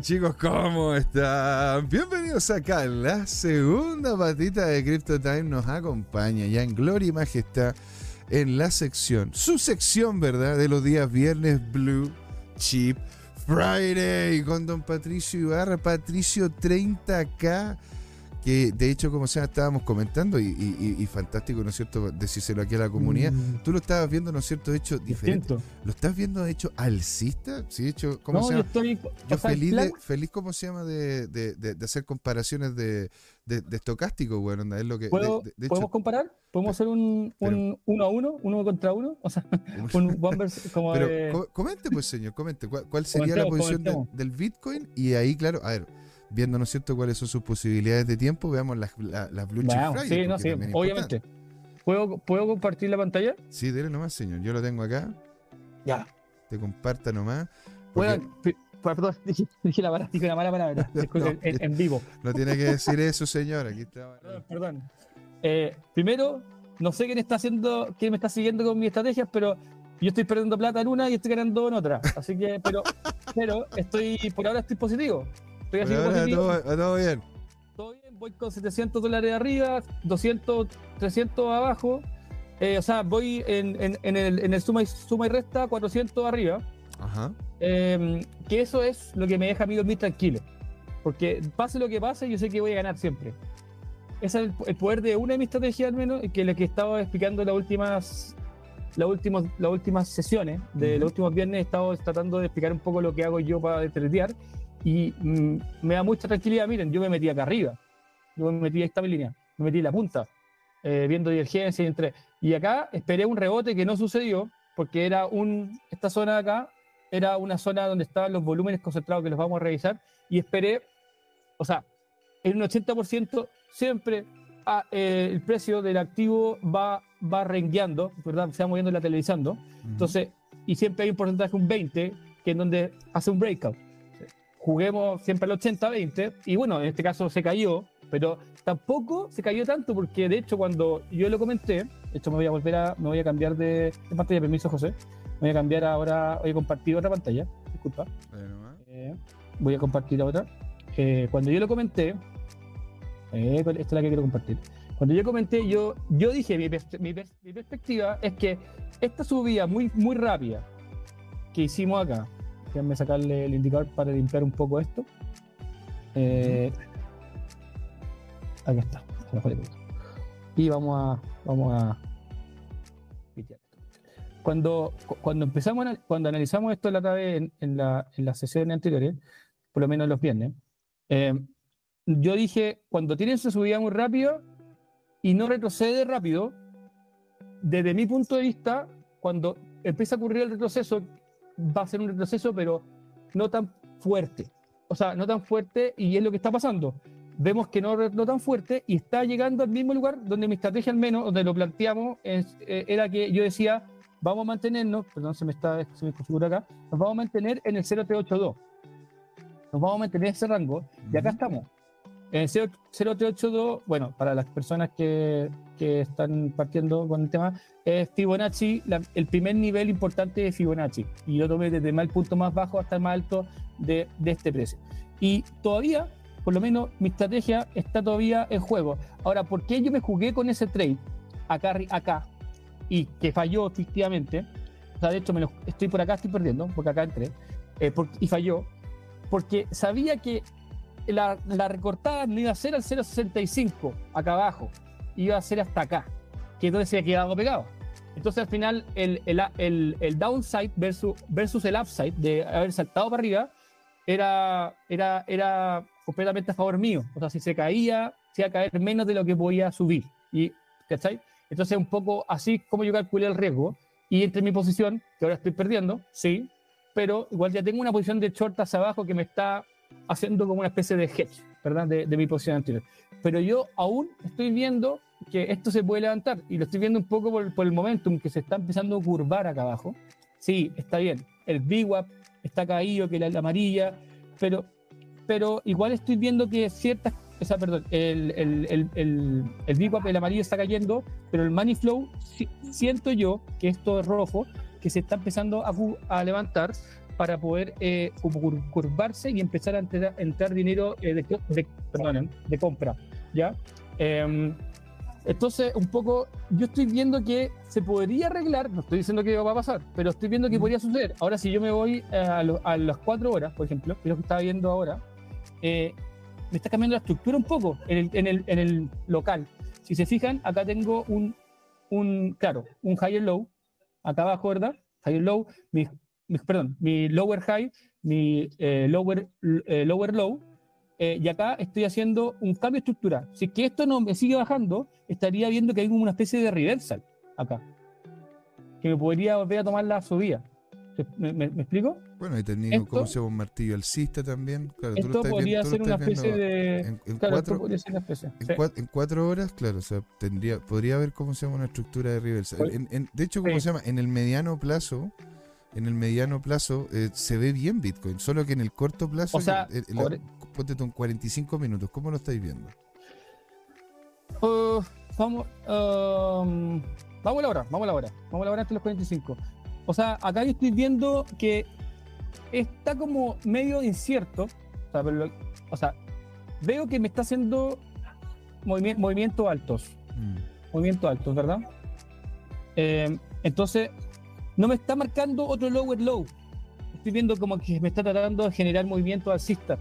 Chicos, ¿cómo están? Bienvenidos acá. La segunda patita de Crypto Time nos acompaña ya en gloria y majestad en la sección, su sección, ¿verdad? De los días viernes Blue Chip Friday con don Patricio Ibarra, Patricio 30K que de hecho, como sea, estábamos comentando, y, fantástico, ¿no es cierto?, decírselo aquí a la comunidad, mm. tú lo estabas viendo, ¿no es cierto?, de hecho diferente. ¿Lo estás viendo de hecho alcista? Sí, hecho, ¿cómo se llama? Yo, estoy, yo feliz, de, feliz, ¿cómo se llama?, de, de, hacer comparaciones de, de, estocástico, bueno, es lo que... ¿Podemos comparar? ¿Podemos hacer un, un uno a uno, uno contra uno? O sea, un bombers como Pero comente, pues, señor, comente, ¿cuál, sería la posición del Bitcoin? Y ahí, claro, a ver viendo, ¿no es cierto?, cuáles son sus posibilidades de tiempo, veamos las, las, Blue Chip Friday. Sí, no, sí, obviamente. ¿Puedo, ¿Puedo compartir la pantalla? Sí, dele nomás, señor. Yo lo tengo acá. Ya. Te comparta nomás. Bueno, perdón, dije, la mala, dije una mala palabra. en, vivo. No tiene que decir eso, señor. Aquí está. Perdón. Eh, primero, no sé quién está haciendo, quién me está siguiendo con mis estrategias, pero yo estoy perdiendo plata en una y estoy ganando en otra. Así que, pero, pero estoy, por ahora estoy positivo. Estoy así Todo, todo, bien. Todo bien, voy con 700 dólares arriba, 200, 300 abajo. Eh, o sea, voy en, en, el, en el suma, y, suma y resta 400 arriba. Ajá. Em, que eso es lo que me deja a mí dormir tranquilo. Porque pase lo que pase, yo sé que voy a ganar siempre. Ese es el, poder de una de mis estrategias, al menos, que es la que estaba explicando las últimas, las últimas, las últimas sesiones. De los últimos viernes he estado tratando de explicar un poco lo que hago yo para tradear y mm, me da mucha tranquilidad. Miren, yo me metí acá arriba. Yo me metí en esta línea. Me metí en la punta. Eh, viendo divergencia y entre. Y acá esperé un rebote que no sucedió porque era un. Esta zona de acá era una zona donde estaban los volúmenes concentrados que los vamos a revisar. Y esperé. O sea, en un 80% siempre ah, eh, el precio del activo va, va rengueando, ¿verdad? Se va moviendo y la televisando. Entonces, y siempre hay un porcentaje, un 20, que es donde hace un breakout juguemos siempre al 80-20, y bueno, en este caso se cayó, pero tampoco se cayó tanto, porque de hecho cuando yo lo comenté, de hecho me voy a volver a, me voy a cambiar de, pantalla, permiso José, me voy a cambiar ahora, voy a compartir otra pantalla, disculpa, eh, voy a compartir otra. Eh, cuando yo lo comenté, eh, esta es la que quiero compartir. Cuando yo comenté, yo, yo dije, mi, mi, mi perspectiva es que esta subida muy, muy rápida que hicimos acá, Déjenme sacarle el indicador para limpiar un poco esto. Eh, aquí está. Y vamos a, vamos a cuando, cuando empezamos, cuando analizamos esto la vez en, en, la, en las sesiones anteriores, por lo menos los viernes, eh, yo dije, cuando tiene esa subida muy rápido y no retrocede rápido, desde mi punto de vista, cuando empieza a ocurrir el retroceso, va a ser un retroceso, pero no tan fuerte. O sea, no tan fuerte y es lo que está pasando. Vemos que no, no tan fuerte y está llegando al mismo lugar donde mi estrategia al menos, donde lo planteamos, eh, era que yo decía, vamos a mantenernos, perdón, se me está, se me configura acá, nos vamos a mantener en el 0382. Nos vamos a mantener en ese rango y acá estamos. En 0382, bueno, para las personas que, que, están partiendo con el tema, es Fibonacci, el primer nivel importante de Fibonacci. Y yo tomé desde el punto más bajo hasta el más alto de, de este precio. Y todavía, por lo menos, mi estrategia está todavía en juego. Ahora, ¿por qué yo me jugué con ese trade acá, acá y que falló efectivamente? O sea, de hecho, me lo, estoy por acá, estoy perdiendo, porque acá entré, eh, y falló, porque sabía que la, recortada no iba a ser al 0.65 acá abajo, iba a ser hasta acá, que entonces se ha quedado pegado. Entonces al final el, el, el, downside versus, versus el upside de haber saltado para arriba era, era, era completamente a favor mío. O sea, si se caía, se iba a caer menos de lo que podía subir. Y, ¿Cachai? Entonces un poco así como yo calculé el riesgo y entre mi posición, que ahora estoy perdiendo, sí, pero igual ya tengo una posición de short hacia abajo que me está haciendo como una especie de hedge, ¿verdad? De, mi posición anterior. Pero yo aún estoy viendo que esto se puede levantar y lo estoy viendo un poco por, el momentum que se está empezando a curvar acá abajo. Sí, está bien. El VWAP está caído, que la, la amarilla, pero, pero igual estoy viendo que ciertas esa, perdón, el, el, el, el, el VWAP, el amarillo está cayendo, pero el money flow, siento yo que esto es rojo, que se está empezando a, a levantar para poder eh, curvarse y empezar a entrar, entrar dinero eh, de, de- perdonen, de compra. ¿ya? Em, entonces, un poco, yo estoy viendo que se podría arreglar, no estoy diciendo que va a pasar, pero estoy viendo que Mm. podría suceder. Ahora, si yo me voy eh, a, lo- a las cuatro horas, por ejemplo, que es lo que estaba viendo ahora, eh, me está cambiando la estructura un poco en el, en el, en el local. Si se fijan, acá tengo un, un, claro, un higher low, acá abajo, ¿verdad? Higher low, mi, mi- perdón, mi lower high, mi eh, lower, eh, lower low, eh, y acá estoy haciendo un cambio de estructura. Si es que esto no me sigue bajando, estaría viendo que hay como una especie de reversal acá, que me podría volver a tomar la subida. ¿Me, me- me explico? Bueno, y tenido, Esto- ¿cómo se llama? Un martillo alcista también. Claro, tú lo Esto podría tú lo ser una especie de... En, en Claro, cuatro, esto podría ser una especie. en, sí. en cuatro horas, claro, o sea, tendría, podría haber cómo se llama una estructura de reversa. Pues, de hecho, ¿cómo sí. se llama? En el mediano plazo, en el mediano plazo eh, se ve bien Bitcoin, solo que en el corto plazo, O sea, el- el- ponte tú en 45 minutos, ¿cómo lo estáis viendo? Uh, vamos, um, vamos a la hora, vamos a la hora, vamos a la hora de los 45. O sea, acá yo estoy viendo que está como medio incierto. O sea, pero lo- o sea, veo que me está haciendo movimi- movimientos altos. Mm. Movimientos altos, ¿verdad? Eh, entonces, no me está marcando otro lower low. Estoy viendo como que me está tratando de generar movimientos alcistas.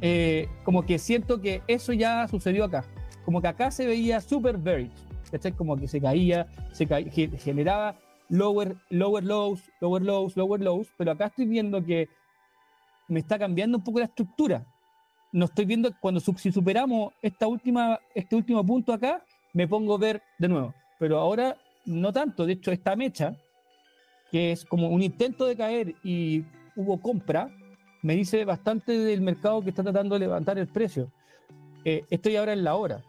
Eh, como que siento que eso ya sucedió acá. Como que acá se veía super bearish. ¿cachai? Como que se caía, se ca- ge- generaba lower, lower lows, lower lows, lower lows, pero acá estoy viendo que me está cambiando un poco la estructura. No estoy viendo cuando si superamos esta última, este último punto acá, me pongo a ver de nuevo. Pero ahora no tanto. De hecho, esta mecha, que es como un intento de caer y hubo compra, me dice bastante del mercado que está tratando de levantar el precio. Eh, estoy ahora en la hora.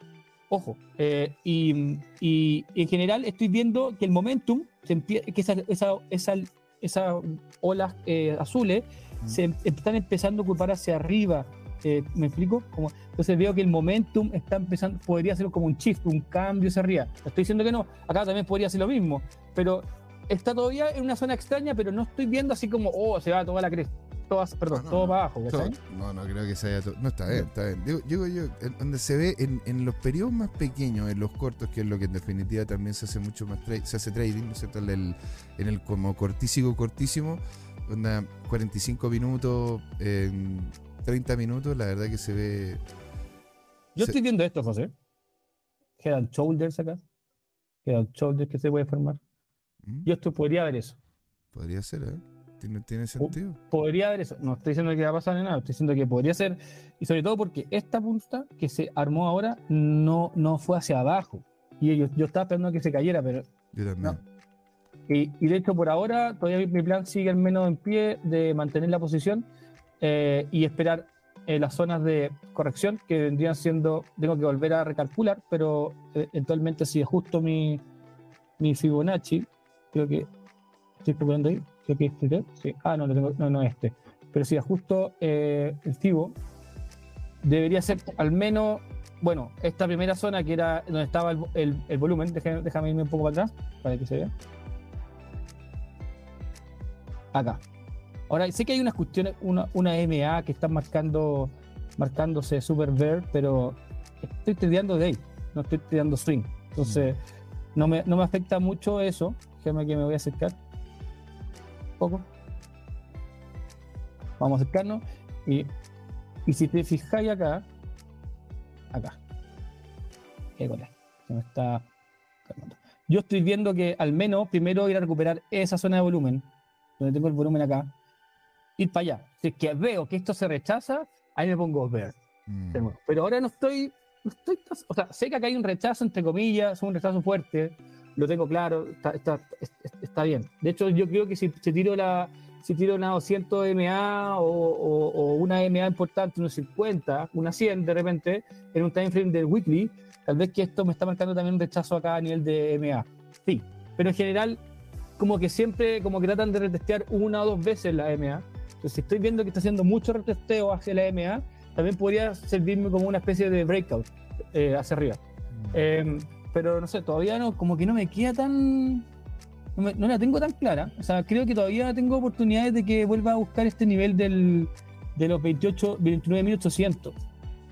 Ojo. eh, y, y en general estoy viendo que el momentum, que esa, esa, esa, esas olas eh, azules Mm. se em- están empezando a ocupar hacia arriba. eh, ¿Me explico? Como, entonces veo que el momentum está empezando, podría ser como un shift, un cambio hacia arriba. Estoy diciendo que no, acá también podría ser lo mismo, pero está todavía en una zona extraña, pero no estoy viendo así como, oh, se va toda la cresta, todo, perdón, No, no, todo no. para abajo. No, no creo que se haya. No, está bien, está bien. Digo, digo yo, donde se ve en, en los periodos más pequeños, en los cortos, que es lo que en definitiva también se hace mucho más se hace trading, ¿no es cierto? En el, en el como cortísimo, cortísimo, onda 45 minutos, en 30 minutos, la verdad que se ve. Yo se- estoy viendo esto, José. Quedan shoulders acá. Quedan shoulders que se puede formar. ¿Mm? Yo esto podría ver eso. Podría ser, ¿eh? ¿Tiene, tiene sentido? Podría haber eso. No estoy diciendo que va a pasar ni nada, estoy diciendo que podría ser. Y sobre todo porque esta punta que se armó ahora no, no fue hacia abajo. Y yo, yo estaba esperando que se cayera, pero. Yo también. Y, y de hecho, por ahora, todavía mi plan sigue al menos en pie de mantener la posición eh, y esperar eh, las zonas de corrección que vendrían siendo. Tengo que volver a recalcular, pero eh, eventualmente, si ajusto mi, mi Fibonacci, creo que. Estoy procurando ahí. Creo que este. Sí. Ah, no, tengo, no, no este. Pero si ajusto eh, el Fibo, debería ser al menos. Bueno, esta primera zona que era donde estaba el, el- el volumen, déjame, déjame irme un poco para atrás para que se vea. Acá. Ahora, sé que hay unas cuestiones, una, una MA que están marcando, marcándose super bear, pero estoy tradeando day, no estoy tradeando swing. Entonces, no me, no me afecta mucho eso. Déjame que me voy a acercar. Un poco. Vamos a acercarnos. Y, y si te fijáis acá, acá. École, se me está calmando. Yo estoy viendo que al menos primero ir a recuperar esa zona de volumen, donde tengo el volumen acá, ir para allá. Si es que veo que esto se rechaza, ahí me pongo ver. Mm. Pero ahora no estoy, no estoy, o sea, sé que acá hay un rechazo entre comillas, un rechazo fuerte, lo tengo claro, está, está, es- es- está bien. De hecho, yo creo que si, si tiro la, si tiro una 200 MA o, o- o una MA importante, una 50, una 100 de repente, en un time frame del weekly, tal vez que esto me está marcando también un rechazo acá a nivel de MA. Sí, pero en general, como que siempre, como que tratan de retestear una o dos veces la MA. Entonces, si estoy viendo que está haciendo mucho retesteo hacia la MA, también podría servirme como una especie de breakout eh, hacia arriba. Eh, pero no sé, todavía no, como que no me queda tan no, la tengo tan clara. O sea, creo que todavía tengo oportunidades de que vuelva a buscar este nivel del, de los 28, 29.800.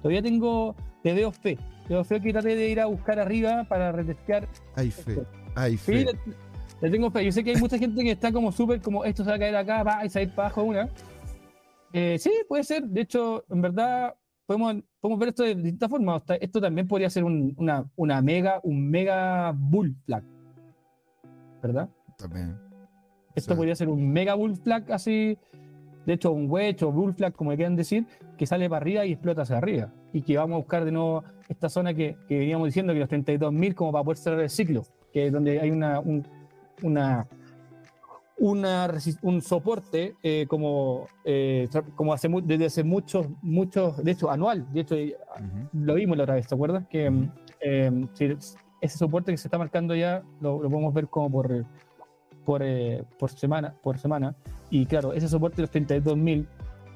Todavía tengo, te veo fe. Te veo fe que trate de ir a buscar arriba para retestear. Hay fe, hay fe. le, tengo fe. Yo sé que hay mucha gente que está como súper, como esto se va a caer acá, va a salir para abajo una. Eh, sí, puede ser. De hecho, en verdad, podemos, podemos ver esto de distintas formas. Esto también podría ser una, una mega, un mega bull flag. ¿Verdad? También. Esto podría ser un mega bull flag así. De hecho, un wedge o bull flag, como quieran decir, que sale para arriba y explota hacia arriba. Y que vamos a buscar de nuevo esta zona que, que veníamos diciendo, que los 32.000 como para poder cerrar el ciclo, que es donde hay una, una una, un soporte eh, como, eh, como hace desde hace muchos, muchos, de hecho anual, de hecho lo vimos la otra vez, ¿te acuerdas? Que em, ese soporte que se está marcando ya lo, podemos ver como por, por, eh, por, semana, por semana, y claro, ese soporte de los 32.000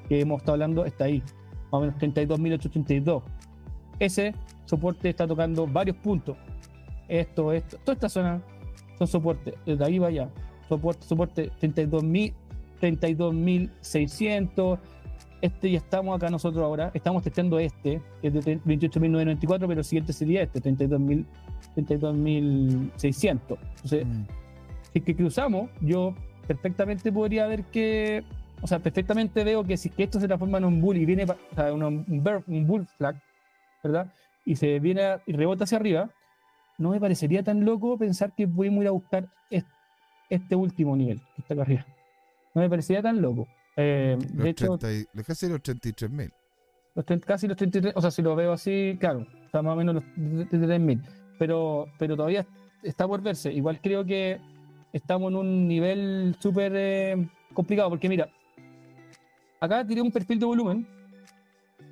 que hemos estado hablando está ahí, más o menos 32.832. Ese soporte está tocando varios puntos. Esto, esto, toda esta zona son soportes, desde ahí va allá soporte, soporte 32.600. Este ya estamos acá nosotros ahora, estamos testeando este, que es de 28.994, pero el siguiente sería este, 32.600. 32, Entonces, mm. si que cruzamos, yo perfectamente podría ver que, o sea, perfectamente veo que si que esto se transforma en un bull y viene, o sea, un, un, bull flag, ¿verdad? Y se viene y rebota hacia arriba, no me parecería tan loco pensar que podemos ir a buscar este este último nivel que está acá arriba. No me parecía tan loco. Eh, de hecho, casi los 33.000. Los casi los 33, o sea, si lo veo así, claro, está más o menos los 33.000. Pero, pero todavía está por verse. Igual creo que estamos en un nivel súper eh, complicado, porque mira, acá tiré un perfil de volumen,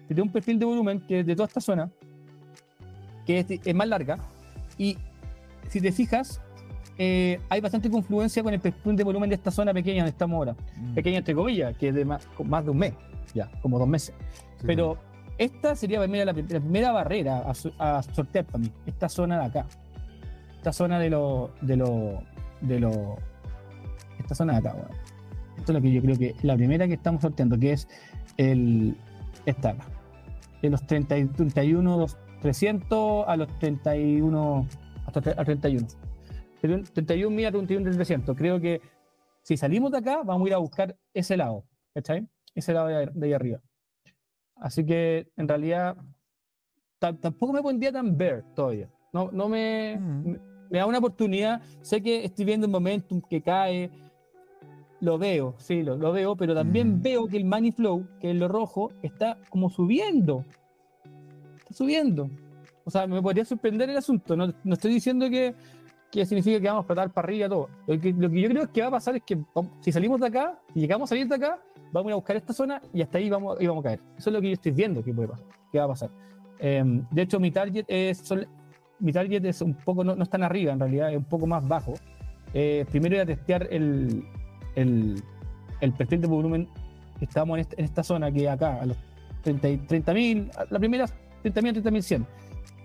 tiré un perfil de volumen que es de toda esta zona, que es, es más larga, y si te fijas, eh, hay bastante confluencia con el perfil de volumen de esta zona pequeña donde estamos ahora. Mm. Pequeña entre comillas, que es de más, de un mes, ya, como dos meses. Pero esta sería la, la, primera barrera a, sortear para mí, esta zona de acá. Esta zona de lo. de lo. de lo. esta zona de acá, bueno. Esto es lo que yo creo que es la primera que estamos sorteando, que es el. esta acá. De los 30, 31, 300 a los 31. hasta a 31. 31 mil a 31 300. Creo que si salimos de acá, vamos a ir a buscar ese lado, ¿cachai? Ese lado de, ahí arriba. Así que en realidad tampoco me pondría tan ver todavía. No, no me, mm. me, da una oportunidad. Sé que estoy viendo un momentum que cae. Lo veo, sí, lo, lo veo, pero también mm. veo que el money flow, que es lo rojo, está como subiendo. Está subiendo. O sea, me podría sorprender el asunto. No, no estoy diciendo que, que significa que vamos a explotar para arriba todo. Lo que, lo que, yo creo que va a pasar es que si salimos de acá y llegamos a salir de acá, vamos a ir a buscar esta zona y hasta ahí vamos, y vamos a caer. Eso es lo que yo estoy viendo que puede pasar, que va a pasar. Em, de hecho, mi target es mi target es un poco, no, no es tan arriba en realidad, es un poco más bajo. Eh, primero ir a testear el, el, el, perfil de volumen que estamos en, en esta zona, que acá, a los 30.000, 30, la primera 30.000, 30.100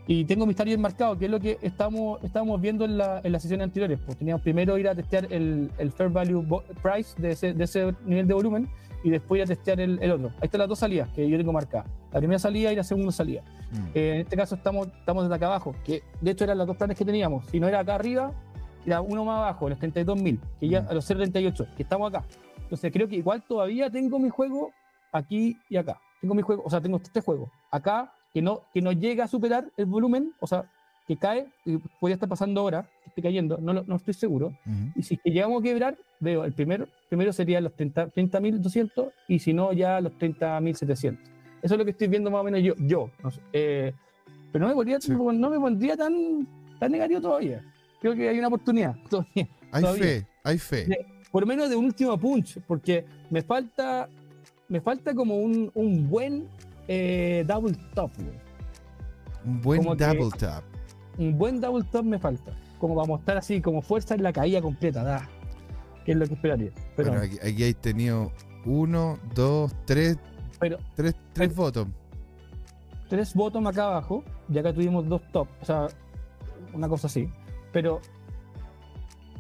y tengo mis targets marcados, que es lo que estamos, estamos viendo en, la, en las sesiones anteriores. Pues teníamos primero ir a testear el, el Fair Value Price de ese, de ese, nivel de volumen y después ir a testear el, el, otro. Ahí están las dos salidas que yo tengo marcadas. La primera salida y la segunda salida. Mm. Eh, en este caso estamos, estamos desde acá abajo, que de hecho eran los dos planes que teníamos. Si no era acá arriba, era uno más abajo, los 32.000, que ya mm. a los 0.38, que estamos acá. Entonces creo que igual todavía tengo mi juego aquí y acá. Tengo mi juego, o sea, tengo este juego. Acá que no, que no llega a superar el volumen, o sea, que cae, y podría estar pasando ahora, que esté cayendo, no, no estoy seguro. Y si que llegamos a quebrar, veo, el primero, primero sería los 30.200 y si no, ya los 30.700. Eso es lo que estoy viendo más o menos yo. yo eh, pero no me, pondría, no me pondría tan, tan negativo todavía. Creo que hay una oportunidad todavía. Hay fe, hay fe. por lo menos de un último punch, porque me falta, me falta como un, un buen eh, double top, Un buen double top. Un buen double top me falta. Como para mostrar así, como fuerza en la caída completa, da. Que es lo que esperaría. Pero aquí, hay tenido uno, dos, tres. Pero, tres, tres bottom. Tres bottom acá abajo. Y acá tuvimos dos top. O sea, una cosa así. Pero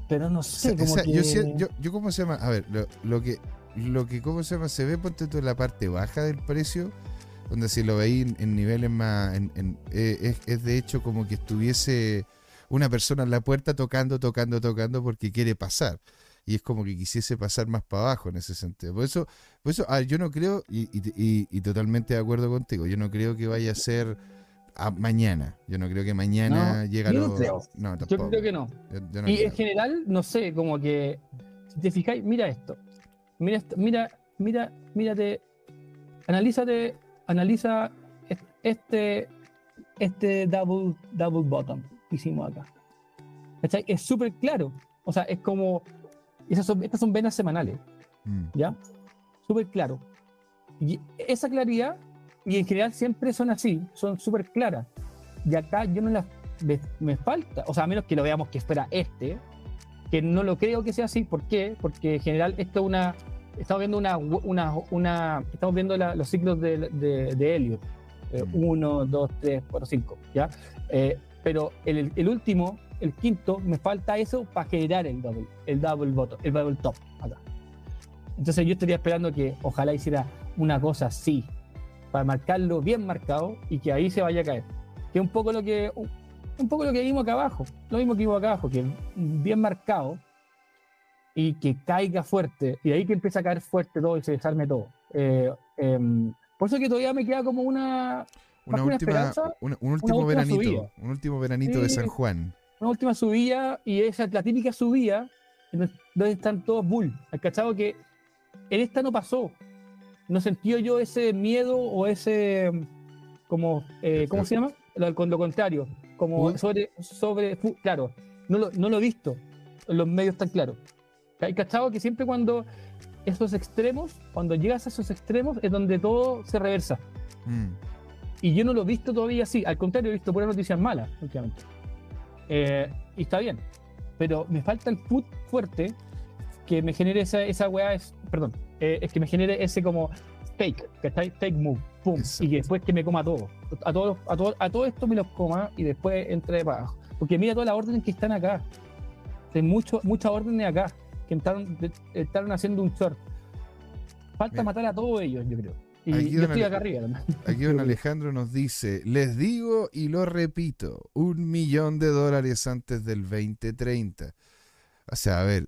pero no sé, O como sea, que... yo, yo, yo, ¿cómo se llama? A ver, lo, lo que, lo que, ¿cómo se llama? Se ve, ponte tú en la parte baja del precio, donde si lo veis en, niveles más, en- en- eh, es, es de hecho como que estuviese una persona en la puerta tocando, tocando, tocando porque quiere pasar. Y es como que quisiese pasar más para abajo en ese sentido. Por eso, por eso a ver, yo no creo, y, y- y- y totalmente de acuerdo contigo, yo no creo que vaya a ser a mañana. Yo no creo que mañana No, llega yo no creo. No, Yo tampoco. creo que no. Yo- yo no Y creo. en general, no sé, como que si te fijáis, mira esto. Mira esto, mira, mira, mírate, analízate, analiza es- este, este double, double bottom que hicimos acá. ¿Cachai? Es súper claro. O sea, es como. Esas son, estas son venas semanales, Mm. ¿ya? Súper claro. Y esa claridad, y en general siempre son así, son súper claras. Y acá yo no las. Me, me falta, o sea, a menos que lo veamos que fuera este, que no lo creo que sea así. ¿Por qué? Porque en general esto es una. Estamos viendo una. una, una estamos viendo la- los ciclos de, de, de Elliot. Mm. 1, 2, 3, 4, 5. ¿Ya? Eh, pero el, el último, el quinto, me falta eso para generar el double, el double bottom, el double top acá. Entonces yo estaría esperando que ojalá hiciera una cosa así, para marcarlo bien marcado y que ahí se vaya a caer. Que un poco lo que un poco lo que vimos acá abajo, lo mismo que vimos acá abajo, que bien marcado y que caiga fuerte, y ahí que empieza a caer fuerte todo y se desarme todo. Eh, em, por eso que todavía me queda como una, Una una última, una- un último última veranito. subida. Un último veranito de Sí. San Juan. una última subida y esa la típica subida donde- están todos bull. ¿Has cachado que en esta no pasó? No sentí yo ese miedo o ese como eh, ¿cómo se llama? Lo, lo contrario, como Bull. sobre sobre claro, no lo, no lo he visto los medios tan claros. ¿Hay cachado que siempre cuando esos extremos, cuando llegas a esos extremos es donde todo se reversa? Mm. Y yo no lo he visto todavía así. Al contrario, he visto puras noticias malas últimamente. Eh, y está bien. Pero me falta el put fuerte que me genere esa, esa weá. Es, perdón. eh, es que me genere ese como está ahí, fake move. Pum. Y que después que me coma todo. A todo, a, todo, a todo esto me los coma y después entre para abajo. Porque mira todas las órdenes que están acá. Hay mucho, muchas órdenes acá. Que entraron, entraron haciendo un short. Falta matar a todos ellos, yo creo. Y Aquí yo estoy acá arriba también. Aquí don Alejandro nos dice, les digo y lo repito, un millón de dólares antes del 2030. O sea, a ver,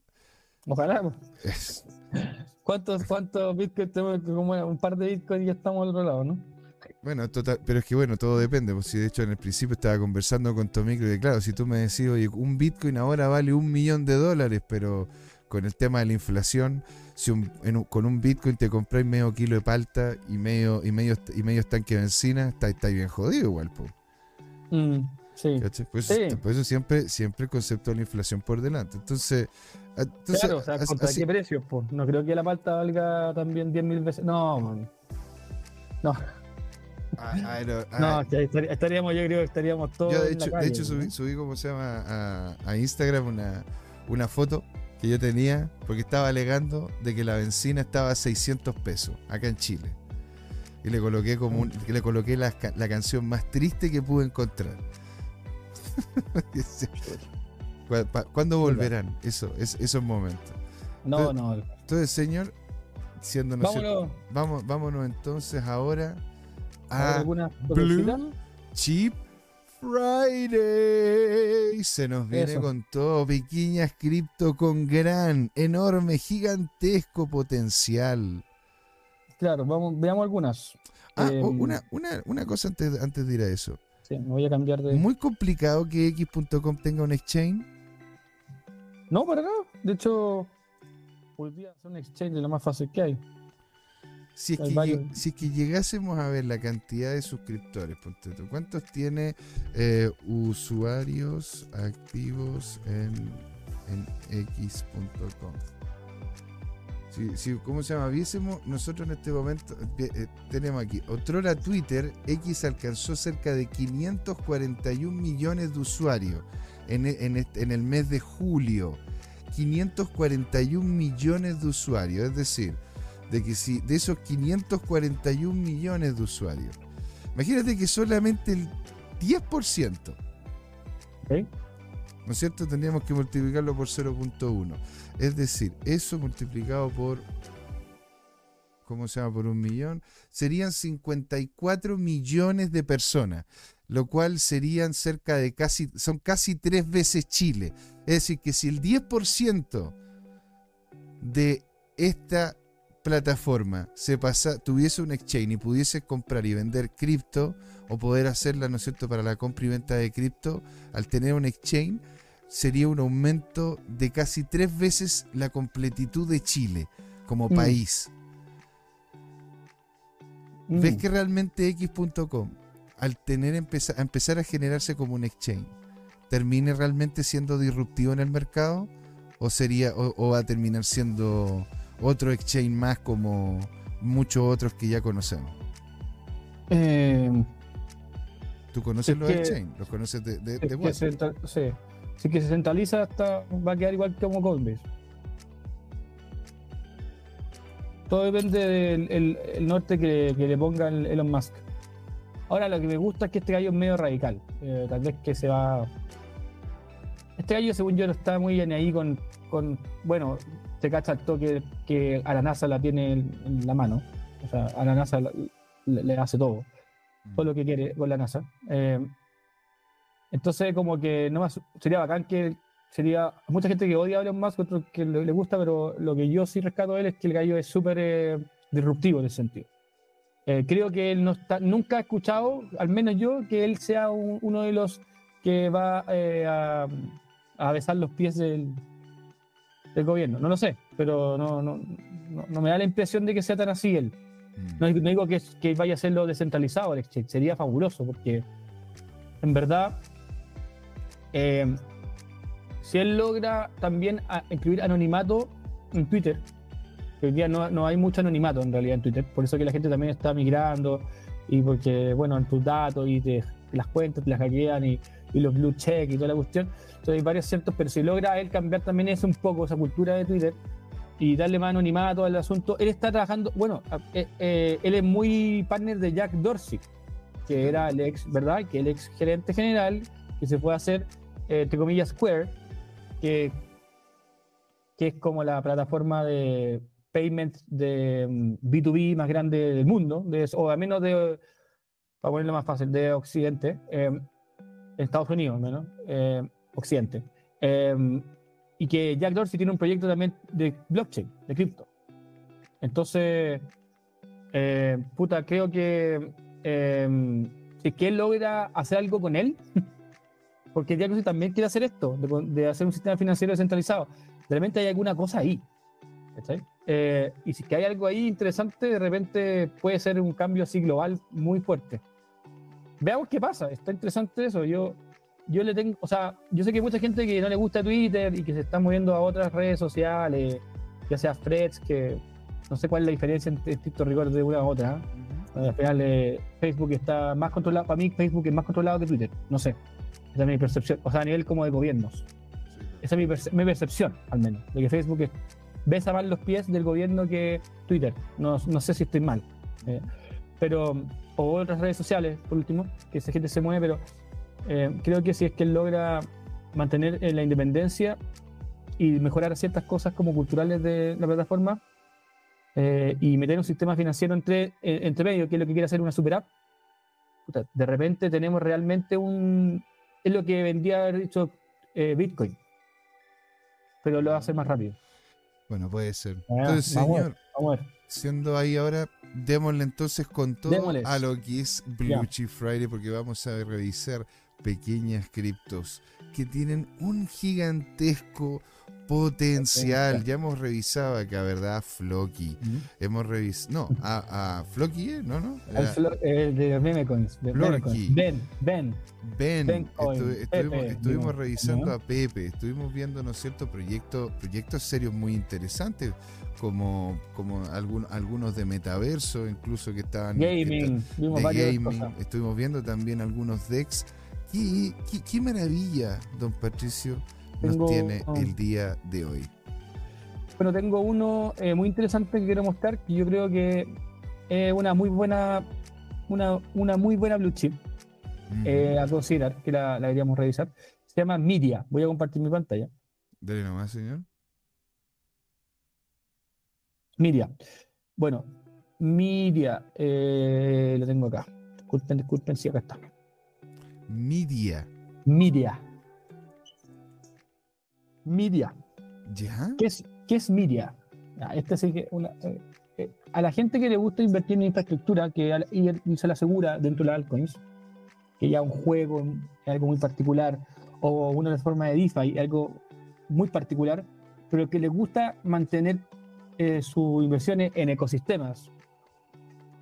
Ojalá. es- ¿Cuántos, cuántos bitcoins tenemos? Como un par de bitcoins y ya estamos al otro lado, ¿no? bueno, total, pero es que bueno, todo depende. Pues si de hecho en el principio estaba conversando con Tomicro y claro, si tú me decís, oye, un Bitcoin ahora vale un millón de dólares, pero con el tema de la inflación, si un- en un- con un Bitcoin te compráis medio kilo de palta y medio, y medio, y medio tanque de benzina, está, está bien jodido igual, pues. Mm, sí. Por eso, Sí. por eso siempre, siempre el concepto de la inflación por delante. Entonces, a- entonces, claro, o sea, as- ¿contra así- qué precios? Pues? No creo que la palta valga también 10 mil veces. No, man. No, ah, ah, no, ah, que estaríamos, yo creo que estaríamos todos. yo de en la hecho, de hecho subí, subí, ¿cómo se llama? A, a Instagram una, una foto que yo tenía porque estaba alegando de que la benzina estaba a 600 pesos acá en Chile. Y le coloqué como un- que le coloqué la, la canción más triste que pude encontrar. ¿Cu- pa- ¿Cuándo volverán eso, es- esos momentos? No, no. Entonces, señor, siendo. Vámonos. Vamos, vámonos entonces ahora a a. Blue Chip Friday. Se nos viene Eso. con todo. Pequeñas cripto con gran, enorme, gigantesco potencial. Claro, vamos, veamos algunas. Ah, Eh, oh, una, una, una cosa antes, antes de ir a eso. Sí, me voy a cambiar de. Muy complicado que X.com tenga un exchange. No, para nada. De hecho, día es un exchange lo más fácil que hay. Si es, que, si es que llegásemos a ver la cantidad de suscriptores, ponte tú, ¿cuántos tiene eh, usuarios activos en, en x.com? Si, si, ¿Cómo se llama? Viésemos, nosotros en este momento eh, eh, tenemos aquí, otrora Twitter, X alcanzó cerca de 541 millones de usuarios en, en en el mes de julio. 541 millones de usuarios, es decir, de que si de esos 541 millones de usuarios, imagínate que solamente el 10%, ¿ok? ¿no es cierto? Tendríamos que multiplicarlo por 0.1. Es decir, eso multiplicado por, ¿cómo se llama? Por un millón, serían 54 millones de personas, lo cual serían cerca de casi, son casi tres veces Chile. Es decir, que si el 10% de esta plataforma se pasa, tuviese un exchange y pudiese comprar y vender cripto o poder hacerla, ¿no es cierto?, para la compra y venta de cripto, al tener un exchange, sería un aumento de casi tres veces la completitud de Chile como Mm. país. Mm. ¿Ves que realmente X.com, al tener empeza- a empezar a generarse como un exchange, termine realmente siendo disruptivo en el mercado? ¿O, sería, o, o va a terminar siendo otro exchange más como muchos otros que ya conocemos? Eh, ¿Tú conoces Es los exchanges? ¿Los conoces de, de, de que se sí. Si que se centraliza, hasta va a quedar igual que como Coinbase. Todo depende del el- el norte que, que le ponga el Elon Musk. Ahora, lo que me gusta es que este gallo es medio radical. Eh, tal vez que se va. Este gallo, según yo, no está muy bien ahí con. con bueno, se cacha el toque que a la NASA la tiene en, la mano. O sea, a la NASA la- le, le hace todo todo lo que quiere con la NASA. Eh, entonces, como que no más, sería bacán que sería mucha gente que odia a Elon Musk, otros que le, le gusta, pero lo que yo sí rescato de él es que el gallo es súper eh, disruptivo en ese sentido. Eh, creo que él no está, nunca ha escuchado, al menos yo, que él sea un- uno de los que va eh, a, a besar los pies del, del gobierno. No lo sé, pero no, no, no, me da la impresión de que sea tan así él. No, no digo que, que vaya a serlo descentralizado el exchange, sería fabuloso porque en verdad, eh, si él logra también a- incluir anonimato en Twitter, que hoy día no, no hay mucho anonimato en realidad en Twitter, por eso que la gente también está migrando y porque, bueno, en tus datos y te, las cuentas te las hackean y, y los blue check y toda la cuestión. Entonces hay varios ciertos, pero si logra él cambiar también eso un poco, esa cultura de Twitter, y darle más anonimato al asunto. Él está trabajando, bueno, eh, eh, él es muy partner de Jack Dorsey, que era el ex, ¿verdad? Que el ex gerente general, que se puede hacer, eh, entre comillas, Square, que, que es como la plataforma de payment de mm, B2B más grande del mundo, de, o al menos de, para ponerlo más fácil, de Occidente, eh, Estados Unidos, menos, eh, Occidente. Eh, y que Jack Dorsey tiene un proyecto también de blockchain, de cripto. Entonces, eh, puta, creo que eh, si que él logra hacer algo con él, porque Jack Dorsey también quiere hacer esto, de, de hacer un sistema financiero descentralizado, realmente hay alguna cosa ahí. Eh, y si es que hay algo ahí interesante, de repente puede ser un cambio así global muy fuerte. Veamos qué pasa, está interesante eso. Yo, yo le tengo, o sea, yo sé que hay mucha gente que no le gusta Twitter y que se está moviendo a otras redes sociales, ya sea Threads, que no sé cuál es la diferencia entre estricto rigor de una a otra. ¿eh? Al final eh, Facebook está más controlado, para mí Facebook es más controlado que Twitter, no sé. Esa es mi percepción, o sea, a nivel como de gobiernos. Esa es mi, perce- mi percepción, al menos, de que Facebook es- besa más los pies del gobierno que Twitter. No, no sé si estoy mal. eh, pero, o otras redes sociales, por último, que esa gente se mueve, pero eh, creo que si es que él logra mantener eh, la independencia y mejorar ciertas cosas como culturales de la plataforma eh, y meter un sistema financiero entre, entre medio, que es lo que quiere hacer una super app, de repente tenemos realmente un... Es lo que vendría haber dicho eh, Bitcoin, pero lo va a hacer más rápido. Bueno, puede ser. Ah, Entonces, vamos a ver. señor, Vamos a ver. Siendo ahí ahora, démosle entonces con todo Démosles. a lo que es Blue. Chip Friday, porque vamos a revisar pequeñas criptos que tienen un gigantesco potencial. Ya hemos revisado acá, ¿verdad? Floki. Hemos revisado. No, a, a Floki, ¿eh? ¿no? no? El, Era flo- el de Memecoins. De Florky. Memecoins. Ben, Ben. Ben, estu- estuvimos, revisando ¿no? a Pepe, estuvimos viendo, ¿no es cierto?, proyectos, proyectos serios muy interesantes, como, como algún- algunos de metaverso, incluso que estaban Gaming. De gaming. cosas. Estuvimos viendo también algunos decks. Qué, qué- qué maravilla, don Patricio, nos Tengo- tiene oh. el día de hoy. Bueno, tengo uno eh, muy interesante que quiero mostrar, que yo creo que es una muy buena, una, una muy buena blue chip eh, a considerar, que la, la deberíamos revisar. Se llama Media. Voy a compartir mi pantalla. Dale nomás, señor. Media. Bueno, Media. Eh, lo tengo acá. Disculpen, disculpen, sí, acá está. Media. Media. Media. ¿Ya? ¿Qué es, qué es Media? Ah, Este sí que una, eh, eh, a la gente que le gusta invertir en infraestructura, que al- y, y se la asegura dentro de las altcoins, que ya un juego algo muy particular, o una forma de DeFi, algo muy particular, pero que le gusta mantener eh, sus inversiones en ecosistemas.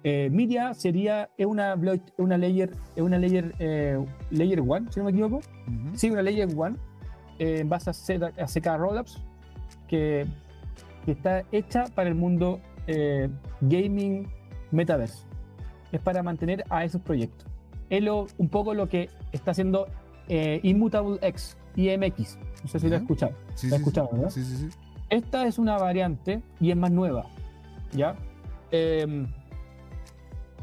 Eh, Media sería es una, una layer, es una layer, eh, layer one, si no me equivoco, Ujú. Sí, una Layer One eh, en base a, Z- a CK Rollups que, que está hecha para el mundo eh, gaming metaverse. Es para mantener a esos proyectos. Es lo- un poco lo que está haciendo eh, Immutable X, IMX. No sé si lo Ya. has escuchado. Sí, ¿Lo has sí, escuchado, verdad? Sí, sí, sí. Esta es una variante y es más nueva. ¿Ya?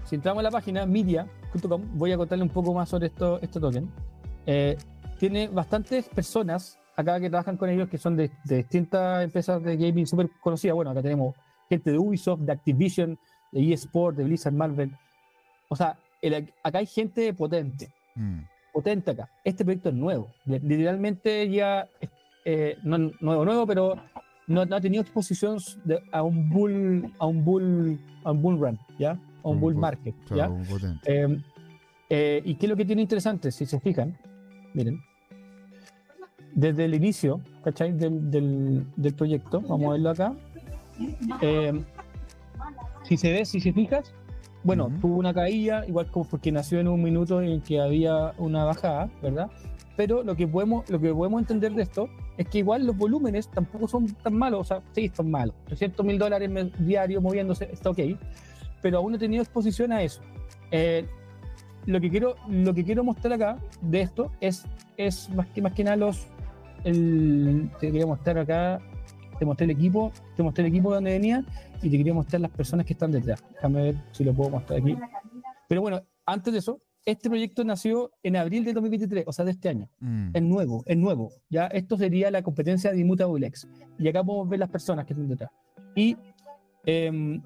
Si entramos a la página media.com, voy a contarle un poco más sobre esto, este token. Eh, tiene bastantes personas acá que trabajan con ellos que son de, de distintas empresas de gaming súper conocidas. Bueno, acá tenemos gente de Ubisoft, de Activision, de eSport, de Blizzard, Marvel. O sea, el- acá hay gente potente Mm. potente acá. Este proyecto es nuevo. Li- Literalmente ya, eh, no nuevo, nuevo, pero no, no ha tenido exposición de- a un bull, a un bull, a un bull run, ¿ya? Un bull market, ¿ya? Claro. Eh, eh, ¿Y qué es lo que tiene interesante? Si se fijan, miren, desde el inicio, ¿cachai? Del, del, del proyecto, vamos a verlo acá. Eh, si se ve, si se fijas, bueno, Ujú. tuvo una caída, igual como porque nació en un minuto en que había una bajada, ¿verdad? Pero lo que podemos, lo que podemos entender de esto es que igual los volúmenes tampoco son tan malos, o sea, sí, son malos. 300 mil dólares diarios moviéndose, está ok, pero aún no he tenido exposición a eso. Eh, lo que quiero lo que quiero mostrar acá de esto es es más que más que nada los el, te quería mostrar acá te mostré el equipo te mostré el equipo de donde venía y te quería mostrar las personas que están detrás. Déjame ver si lo puedo mostrar aquí. Pero bueno antes de eso este proyecto nació en abril de 2023 o sea de este año. Mm. es nuevo es nuevo. Ya esto sería la competencia de Immutable X. Y acá podemos ver las personas que están detrás. Y em,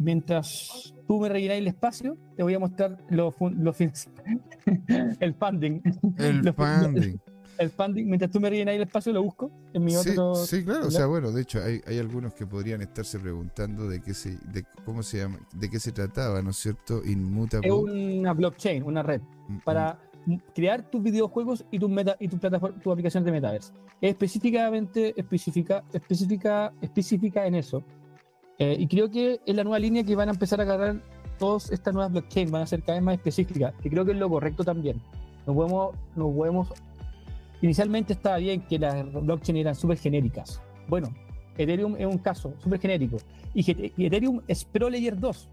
mientras tú me rellenas el espacio, te voy a mostrar los los el funding. El Los- funding. El funding, mientras tú me rellenas el espacio, lo busco en mi Sí, otro. sí, claro. O sea, bueno, de hecho, hay, hay algunos que podrían estarse preguntando de qué se, de cómo se llama, de qué se trataba, ¿no es cierto? Inmutable. Es una blockchain, una red, Mm, para crear tus videojuegos y tus meta y tu plataforma, tu aplicación de metaverse. Es específicamente específica, específica, específica en eso. Eh, y creo que es la nueva línea que van a empezar a agarrar todas estas nuevas blockchains, van a ser cada vez más específicas, que creo que es lo correcto también. No podemos, no podemos. Inicialmente estaba bien que las blockchains eran súper genéricas. Bueno, Ethereum es un caso súper genérico. Y, y Ethereum es Pro Layer 2,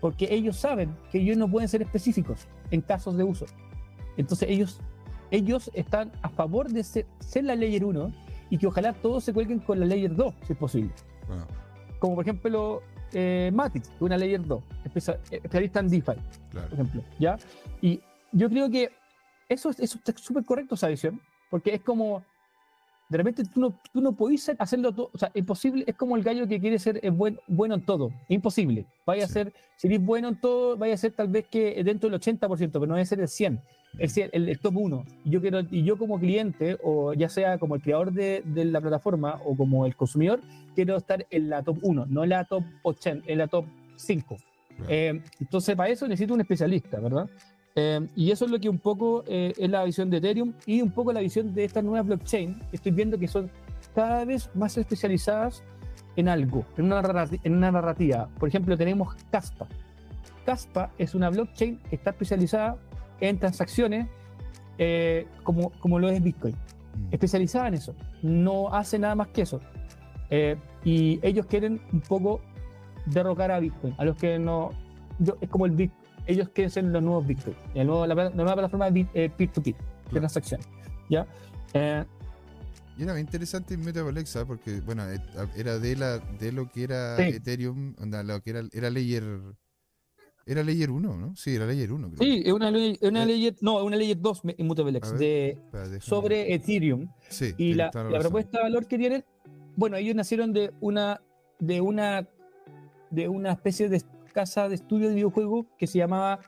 porque ellos saben que ellos no pueden ser específicos en casos de uso. Entonces ellos, ellos están a favor de ser, ser la Layer 1 y que ojalá todos se cuelguen con la Layer 2, si es posible. Bueno, Como por ejemplo eh, Matic, una Layer 2, especia- especialista en DeFi, claro. por ejemplo. ¿ya? Y yo creo que eso, es- eso está súper correcto, esa visión, porque es como, de repente tú no, tú no podís hacerlo todo, o sea, imposible, es como el gallo que quiere ser eh, buen- bueno en todo, imposible. Vaya a Sí. ser, si eres bueno en todo, vaya a ser tal vez que dentro del 80%, pero no vaya a ser el 100%, 100, el, el top 1. Y yo, quiero, y yo como cliente, o ya sea como el creador de, de la plataforma o como el consumidor, quiero estar en la top 1, no en la top 80, en la top 5. Claro. Eh, entonces, para eso necesito un especialista, ¿verdad? Eh, y eso es lo que un poco eh, es la visión de Ethereum y un poco la visión de estas nuevas blockchain. Estoy viendo que son cada vez más especializadas en algo, en una, en una narrativa. Por ejemplo, tenemos Caspa. Caspa es una blockchain que está especializada en transacciones eh, como, como lo es Bitcoin Mm. especializada en eso. No hace nada más que eso. Eh, y ellos quieren un poco derrocar a Bitcoin. A los que no. yo- es como el Bit. Ellos quieren ser los nuevos Bitcoin. El nuevo, la, la nueva plataforma de eh, peer-to-peer, de Claro. transacciones. ¿Ya? Eh, Y era bien interesante Immutable X, ¿sabes? Porque, bueno, et- era de la de lo que era Sí. Ethereum, onda, lo que era, era layer Era Layer 1, ¿no? Sí, era Layer 1. Creo. Sí, es una, ley- una Eh. Layer, no, una Layer 2 me- Immutable X, de, Espera, sobre Ethereum. Sí, Y la, la propuesta de valor que tienen, bueno, ellos nacieron de una, de una, de una especie de casa de estudio de videojuegos que se llamaba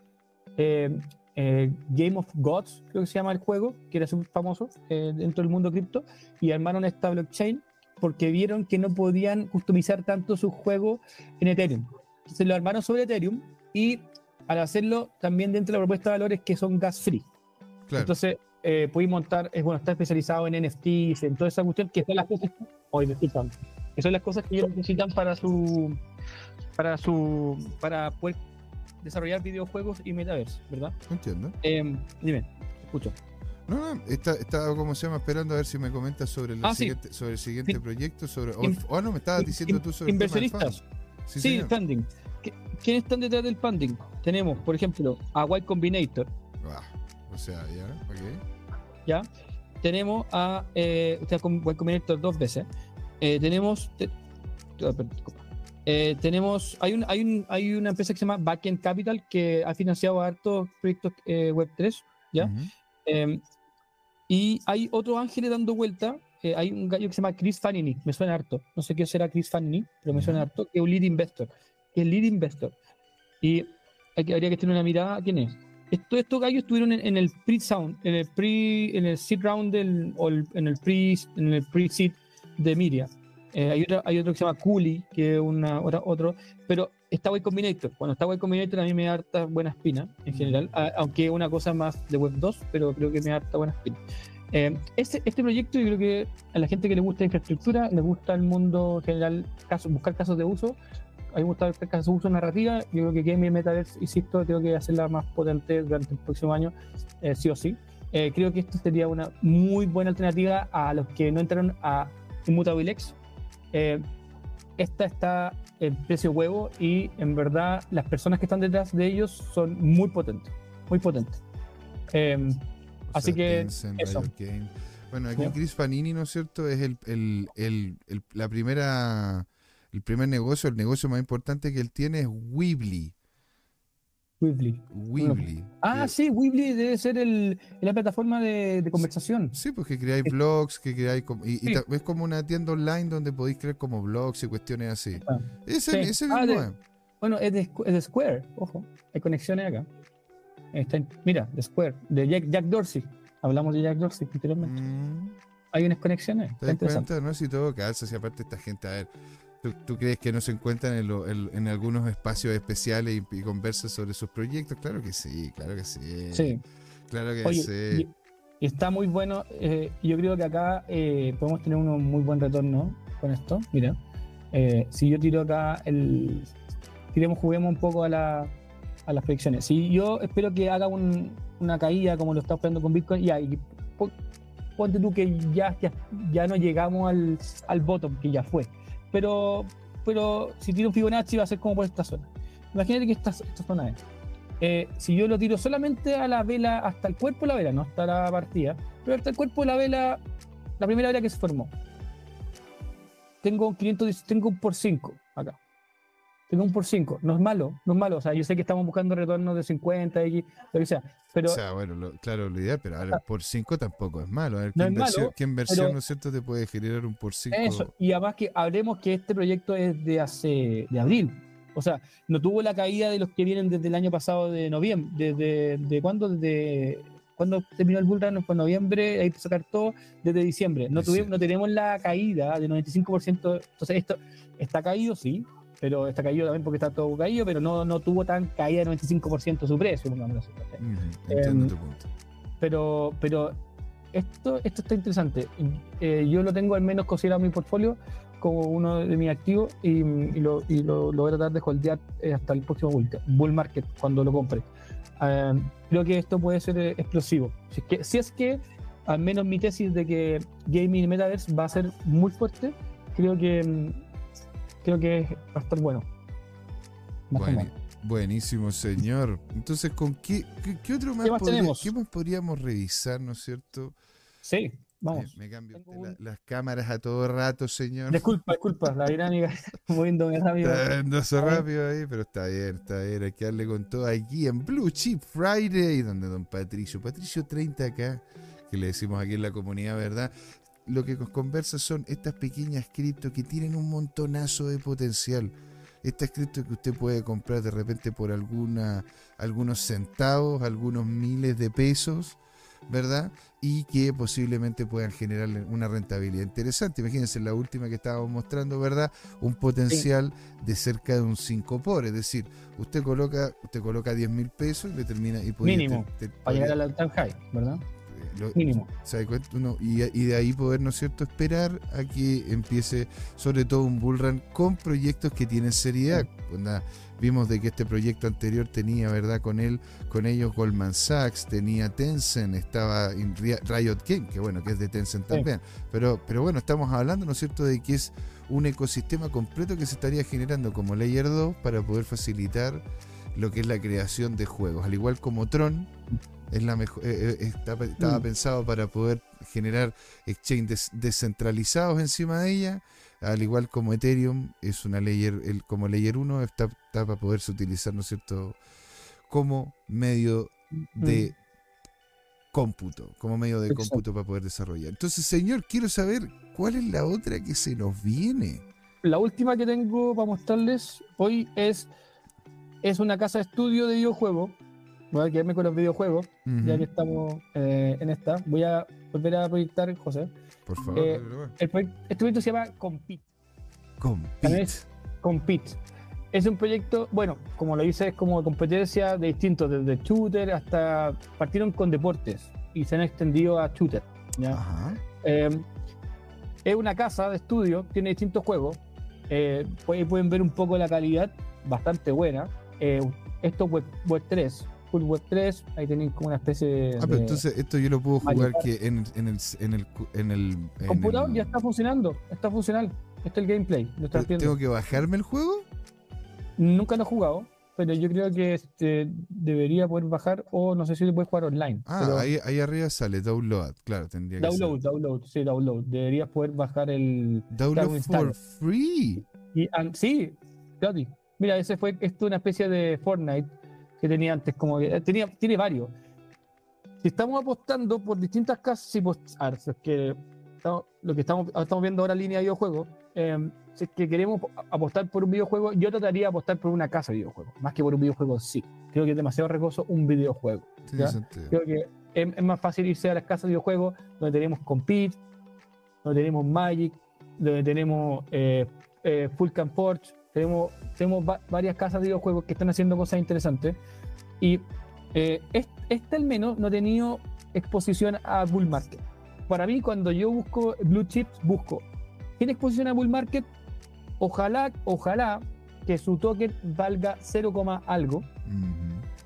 eh, eh, Game of Gods, creo que se llama el juego, que era súper famoso eh, dentro del mundo cripto, y armaron esta blockchain porque vieron que no podían customizar tanto su juego en Ethereum. Entonces lo armaron sobre Ethereum y al hacerlo también dentro de la propuesta de valores que son gas free. Claro. Entonces, eh, podéis montar, es bueno, está especializado en NFTs, en toda esa cuestión, que son las cosas, hoy disculpan, que son las cosas que ellos necesitan para su, para su, para poder desarrollar videojuegos y metaverse, ¿verdad? Entiendo. Eh, dime, escucho. No, no, estaba, como se llama, esperando a ver si me comentas sobre el Ah, sí. siguiente, sobre el siguiente Sí. proyecto. Sobre, o, In- oh, no, me estabas in- diciendo in- tú sobre el tema del inversionistas. funding. Sí, Sí, señor. funding. ¿Qué- ¿Quiénes están detrás del funding? Tenemos, por ejemplo, a Y Combinator, Ah, o sea, ya, ok. ¿ya? Tenemos a, eh, usted con Y Combinator dos veces. Eh, tenemos, te- ah. Eh, tenemos, hay, un, hay, un, hay una empresa que se llama Backend Capital que ha financiado hartos proyectos eh, Web3, ¿ya? Ujú. Eh, y hay otros ángeles dando vuelta. eh, hay un gallo que se llama Chris Fanini, me suena harto. No sé qué será Chris Fanini, pero me suena harto. Que es un lead investor. Que es lead investor. Y hay que- habría que tener una mirada. ¿Quién es? Esto- estos gallos estuvieron en, en el pre-sound, en el pre, en el seed round del, o el- en el pre, en el pre-seed de Miria. Eh, hay, otra- hay otro que se llama Cooley, que es una, otra- otro, pero está Y Combinator. Cuando está Y Combinator a mí me da harta buena espina en general, a- aunque es una cosa más de Web 2, pero creo que me da harta buena espina. Eh, este, este proyecto yo creo que a la gente que le gusta la infraestructura, le gusta el mundo en general, caso- buscar casos de uso, a mí me gusta casos de uso narrativa, yo creo que Game Metaverse, insisto, tengo que hacerla más potente durante el próximo año, eh, sí o sí. Eh, creo que esto sería una muy buena alternativa a los que no entraron a Immutable X. Eh, esta está en precio huevo y en verdad las personas que están detrás de ellos son muy potentes, muy potentes. Eh, Así sea, que Tencent, eso. Bueno, aquí Ya. Chris Fanini, ¿no es cierto? Es el, el, el- la primera, el primer negocio, el negocio más importante que él tiene es Weebly. Weebly. Weebly. Ah, que- sí, Weebly debe ser el, la plataforma de, de conversación. Sí, pues que creáis blogs, que creáis como, y, y Sí. es como una tienda online donde podéis crear como blogs y cuestiones así. Ah, Ese, sí. ese Ah, mismo de- es. Bueno, es de, Squ- es de Square, ojo, hay conexiones acá. Está en- mira, de Square, de Jack, Jack Dorsey. Hablamos de Jack Dorsey anteriormente. Mm, Hay unas conexiones, ¿Te das cuenta? No, si todo calza, si aparte esta gente, a ver, ¿tú, tú crees que no se encuentran en, lo- en- en algunos espacios especiales y, y conversan sobre sus proyectos? Claro que sí, claro que sí. Sí. Claro que Oye, sí. y, está muy bueno. eh, yo creo que acá eh, podemos tener un muy buen retorno con esto. Mira, eh, si yo tiro acá el. Tiremos, juguemos un poco a, la, a las predicciones. Si yo espero que haga un- una caída como lo está esperando con Bitcoin, ya, y pon- ponte tú que ya, ya, ya no llegamos al, al bottom, que ya fue. Pero, pero si tiro un Fibonacci va a ser como por esta zona. Imagínate que esta, esta zona es. Eh, si yo lo tiro solamente a la vela, hasta el cuerpo de la vela, no hasta la partida, pero hasta el cuerpo de la vela, la primera vela que se formó. Tengo un 510, tengo un por 5 acá. Tengo un por 5. No es malo, no es malo. O sea, yo sé que estamos buscando retornos de 50, X, lo que sea. Pero o sea, bueno, lo- claro, lo ideal, pero ahora por 5 tampoco es malo. A ver, ¿qué No inversión, malo, qué inversión, pero- ¿no es cierto?, te puede generar un por 5. Eso, y además que hablemos que este proyecto es de hace de abril. O sea, no tuvo la caída de los que vienen desde el año pasado de noviembre. ¿Desde de cuándo? Desde cuando terminó el bull run? Fue en noviembre, ahí sacar todo desde diciembre. No, tuvimos, no tenemos la caída del 95%. Entonces, esto está caído, sí, pero está caído también porque está todo caído, pero no, no tuvo tan caída del 95% su precio. pongámoslo así. Ujú, entiendo Em, tu punto. pero, pero esto, esto está interesante. Eh, yo lo tengo al menos considerado en mi portfolio como uno de mis activos y, y lo, y lo, lo voy a tratar de holdear eh, hasta el próximo bull, market cuando lo compre. Eh, creo que esto puede ser eh, explosivo. Si es, que, si es que, al menos mi tesis de que gaming y metaverse va a ser muy fuerte, creo que mm, creo que va a estar bueno. Buenísimo, señor. Entonces, ¿con qué, qué, qué otro más, ¿Qué más podría- tenemos? qué más podríamos revisar, ¿no es cierto? Sí. Vamos. Me, me cambio la- las cámaras a todo rato, señor. Disculpa, disculpa, la dinámica moviéndome rápido. Está rápido ahí, pero está bien, está bien. Hay que darle con todo aquí en Blue Chip Friday, donde don Patricio, Patricio 30 acá, que le decimos aquí en la comunidad, ¿verdad? Lo que nos conversa son estas pequeñas cripto que tienen un montonazo de potencial. Estas cripto que usted puede comprar de repente por alguna, algunos centavos, algunos miles de pesos, ¿verdad? Y que posiblemente puedan generarle una rentabilidad interesante. Imagínense la última que estábamos mostrando, ¿verdad? Un potencial de cerca de un 5 por, es decir, usted coloca, usted coloca 10 mil pesos y le termina y Mínimo, te- te- Para llegar al high, ¿verdad? Lo- Mínimo. y, y de ahí poder, ¿no es cierto?, esperar a que empiece sobre todo un bull run con proyectos que tienen seriedad. Onda, vimos de que este proyecto anterior tenía, ¿verdad?, con él, con ellos Goldman Sachs, tenía Tencent, estaba en Ri- Riot King, que bueno, que es de Tencent Sí. también. Pero, pero bueno, estamos hablando, ¿no es cierto?, de que es un ecosistema completo que se estaría generando como Layer 2 para poder facilitar lo que es la creación de juegos. Al igual como Tron, es la mejor, eh, eh, está- estaba Mm. pensado para poder generar exchanges des- descentralizados encima de ella, al igual como Ethereum es una layer, el, como layer 1 está, está para poderse utilizar, ¿no es cierto?, como medio de cómputo, como medio de Mm. Exacto. cómputo para poder desarrollar. Entonces, señor, quiero saber cuál es la otra que se nos viene. La última que tengo para mostrarles hoy es, es una casa de estudio de videojuegos. Voy a quedarme con los videojuegos, ya que estamos eh, en esta. Voy a volver a proyectar, José. Por favor, eh. El proyec- este proyecto se llama Compete. Compete. Compete. Es un proyecto, bueno, como lo dice, es como competencia de distintos, desde shooter hasta. Partieron con deportes y se han extendido a shooter. ¿ya? Ajá. Eh, es una casa de estudio, tiene distintos juegos. Pues ahí pueden ver un poco la calidad, bastante buena. Esto es web, web 3, full web 3, ahí tenéis como una especie de. Ah, pero entonces esto yo lo puedo jugar que en, en el en el en el en computador el- ya está funcionando, está funcional. Este es el gameplay, lo estás. ¿Tengo que bajarme el juego? Nunca lo he jugado, pero yo creo que este, debería poder bajar o no sé si lo puedes jugar online. Ah, pero ahí, ahí arriba sale download, claro, tendría que download, download, sí, download. Deberías poder bajar el. Download for free. Y, sí, gratis. Mira, ese fue esto una especie de Fortnite que tenía antes, como que- eh, tenía, tiene varios. Si estamos apostando por distintas casas, si pues, a ver, si es que estamos- lo que estamos, estamos viendo ahora línea de videojuegos, eh, si es que queremos apostar por un videojuego, yo trataría de apostar por una casa de videojuegos, más que por un videojuego sí. Creo que es demasiado riesgoso un videojuego. Sentido. Creo que es, es más fácil irse a las casas de videojuegos donde tenemos Compete, donde tenemos Magic, donde tenemos eh, eh, Full Camp Forge, tenemos, tenemos va- varias casas de videojuegos que están haciendo cosas interesantes. Y eh, es- este al menos no ha tenido exposición a Bull Market. Para mí, cuando yo busco Blue Chips, busco, ¿tiene exposición a Bull Market? Ojalá, ojalá que su token valga 0, algo.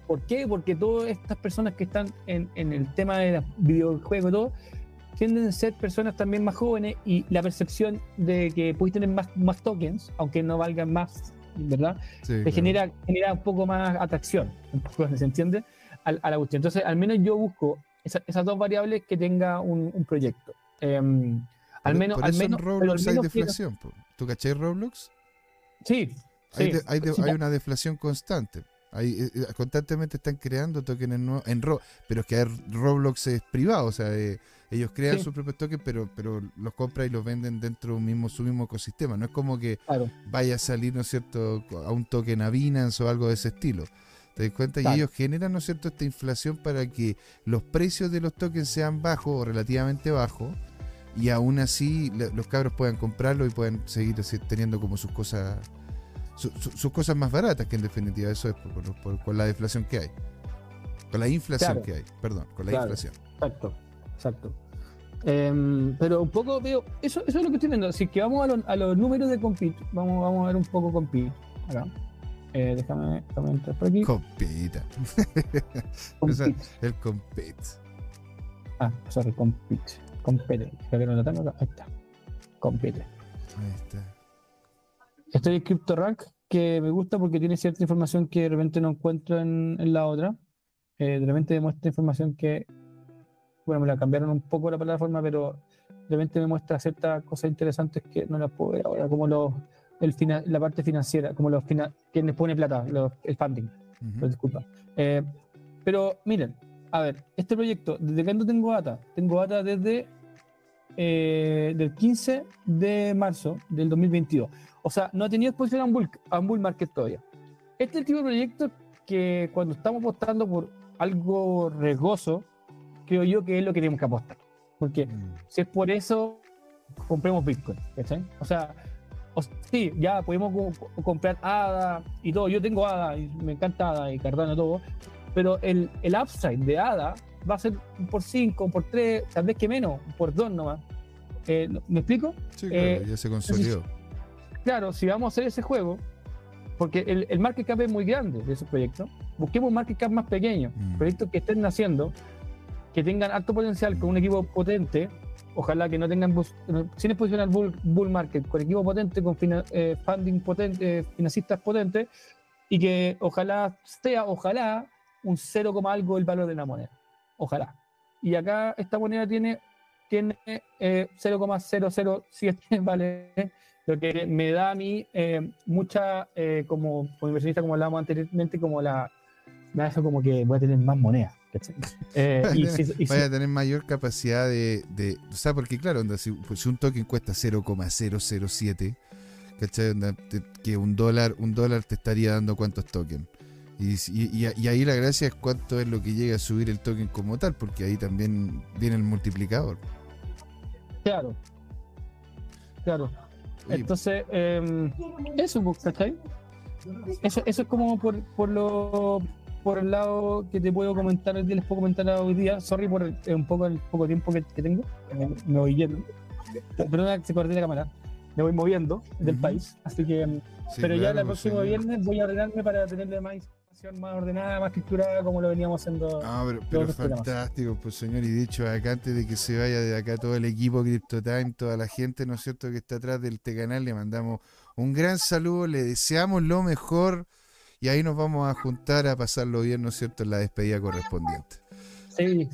¿Por qué? Porque todas estas personas que están en, en el tema de los videojuegos y todo, tienden a ser personas también más jóvenes y la percepción de que puedes tener más, más tokens, aunque no valgan más, ¿verdad? Sí, Te claro. genera, genera un poco más atracción, ¿se entiende? Al- a la cuestión. Entonces, al menos yo busco esa- esas dos variables que tenga un, un proyecto. Em, al Por- menos, por al eso menos, en Roblox hay menos quiero- deflación. po. ¿Tú cachai Roblox? Sí, Hay, sí. de- hay de- Sí, hay una deflación constante. Hay, eh, eh, constantemente están creando tokens nuevos en Ro pero es que Roblox es privado, o sea, eh, ellos crean Sí. sus propios tokens, pero, pero los compran y los venden dentro de un mismo, su mismo ecosistema. No es como que claro. vaya a salir, ¿no es cierto?, a un token a Binance o algo de ese estilo. ¿Te das cuenta? Claro. Y ellos generan, ¿no es cierto?, esta inflación para que los precios de los tokens sean bajos o relativamente bajos y aún así los cabros puedan comprarlo y puedan seguir teniendo como sus cosas su- su- sus cosas más baratas, que en definitiva eso es por, por- por- con la deflación que hay. Con la inflación Claro. que hay, perdón, con la Claro. inflación. Exacto, exacto. Em, pero un poco veo, eso, eso es lo que estoy viendo. Así que vamos a, los- a los números de Compete. Vamos, vamos a ver un poco Compete. Acá. Eh, déjame, déjame entrar por aquí. Compita. Compete. El compete. Ah, sorry, Compete. Compete. Creo que no lo tengo acá. Ahí está. Compete. Ahí está. Estoy en CryptoRank, que me gusta porque tiene cierta información que de repente no encuentro en, en la otra. Eh, de repente demuestra información que bueno, me la cambiaron un poco la plataforma, pero realmente me muestra ciertas cosas interesantes que no las puedo ver ahora, como los, el la parte financiera, como los quienes pone plata, el funding. disculpa. Eh, pero miren, a ver, este proyecto, ¿desde cuándo tengo data? Tengo data desde eh, del 15 de marzo del 2022. O sea, no ha tenido exposición a un bull, a un bull market todavía. Este es el tipo de proyecto que cuando estamos apostando por algo riesgoso, creo yo que es lo que tenemos que apostar. Porque mm. si es por eso, compremos Bitcoin. O sea, sí, ya podemos comprar ADA y todo. Yo tengo ADA y me encanta ADA y Cardano todo. Pero el, el upside de ADA va a ser por 5, por 3, tal vez que menos, por 2 nomás. Eh, ¿Me explico? Sí, claro, eh, ya se consolidó. claro, si vamos a hacer ese juego, porque el, el, market cap es muy grande de ese proyecto, busquemos un market cap más pequeño, mm. proyectos que estén naciendo, que tengan alto potencial, con un equipo potente, ojalá que no tengan, sin exposición al bull, bull market, con equipo potente, con eh, funding potente, eh, financistas potentes, y que ojalá sea, ojalá, un 0, algo el valor de la moneda. Ojalá. Y acá esta moneda tiene, tiene eh, 0,007 vale, lo que me da a mí eh, mucha, eh, como, como inversionista, como hablábamos anteriormente, como la, me da eso como que voy a tener más moneda. Eh, y Vaya a tener mayor capacidad de, de, O sea, porque claro, si, pues, un token cuesta 0,007, ¿cachai? que un dólar, un dólar te estaría dando cuántos tokens. Y, y, ahí la gracia es cuánto es lo que llega a subir el token como tal, porque ahí también viene el multiplicador. Claro. Claro. Entonces, eh, eso, pues, ¿cachai? Eso, eso es como por, por lo por el lado que te puedo comentar, les puedo comentar hoy día. Sorry por un poco el poco tiempo que, tengo. Me, voy yendo. Perdona que se corte la cámara. Me voy moviendo del país. Así que. pero ya el próximo viernes voy a ordenarme para tenerle más información más ordenada, más estructurada, como lo veníamos haciendo. Ah, pero, pero fantástico, pues señor. Y dicho acá, antes de que se vaya de acá todo el equipo CryptoTime, toda la gente, ¿no es cierto?, que está atrás del este canal, le mandamos un gran saludo, le deseamos lo mejor y ahí nos vamos a juntar a pasarlo bien, ¿no es cierto?, en la despedida correspondiente. Sí.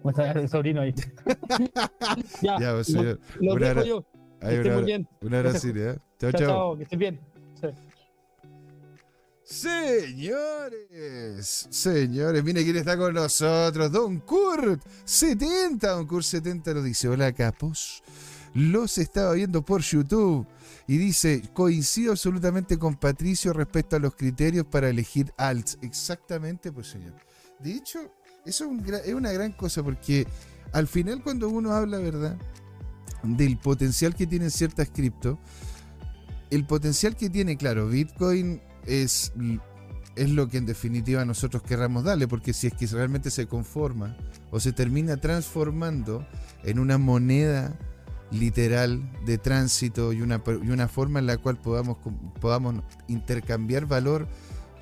¿Cómo está el sobrino ahí? ya, ya pues, señor. Lo, lo dejo yo. Que estén muy bien. Un abrazo, ¿eh? Chao, chao. Chao, que estén bien. Señores, señores, mire quién está con nosotros, Don Kurt 70, Don Kurt 70 nos dice, hola capos, los estaba viendo por YouTube y dice, coincido absolutamente con Patricio respecto a los criterios para elegir alts. Exactamente, pues señor. De hecho, eso es, una gran cosa porque al final cuando uno habla, ¿verdad? Del potencial que tienen ciertas cripto, el potencial que tiene, claro, Bitcoin es, es lo que en definitiva nosotros querramos darle, porque si es que realmente se conforma o se termina transformando en una moneda literal de tránsito y una, y una forma en la cual podamos, podamos intercambiar valor,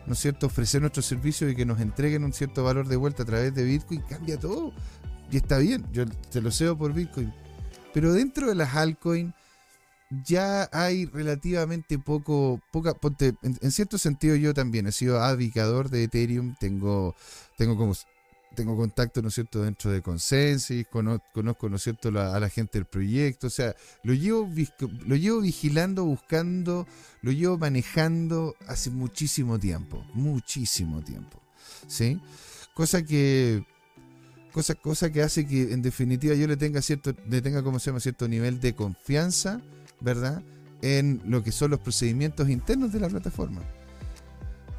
¿no es cierto? Ofrecer nuestros servicios y que nos entreguen un cierto valor de vuelta a través de Bitcoin, cambia todo. Y está bien, yo te lo cedo por Bitcoin. Pero dentro de las altcoins ya hay relativamente poco, poca, en, cierto sentido yo también he sido advocador de Ethereum, tengo, tengo como tengo contacto, ¿no cierto?, dentro de Consensus, conozco, ¿no cierto?, a la gente del proyecto, o sea, lo llevo, lo llevo vigilando, buscando, lo llevo manejando hace muchísimo tiempo, muchísimo tiempo, ¿sí? Cosa que, cosa, cosa que hace que en definitiva yo le tenga cierto, le tenga, como se llama, cierto nivel de confianza, ¿verdad?, en lo que son los procedimientos internos de la plataforma.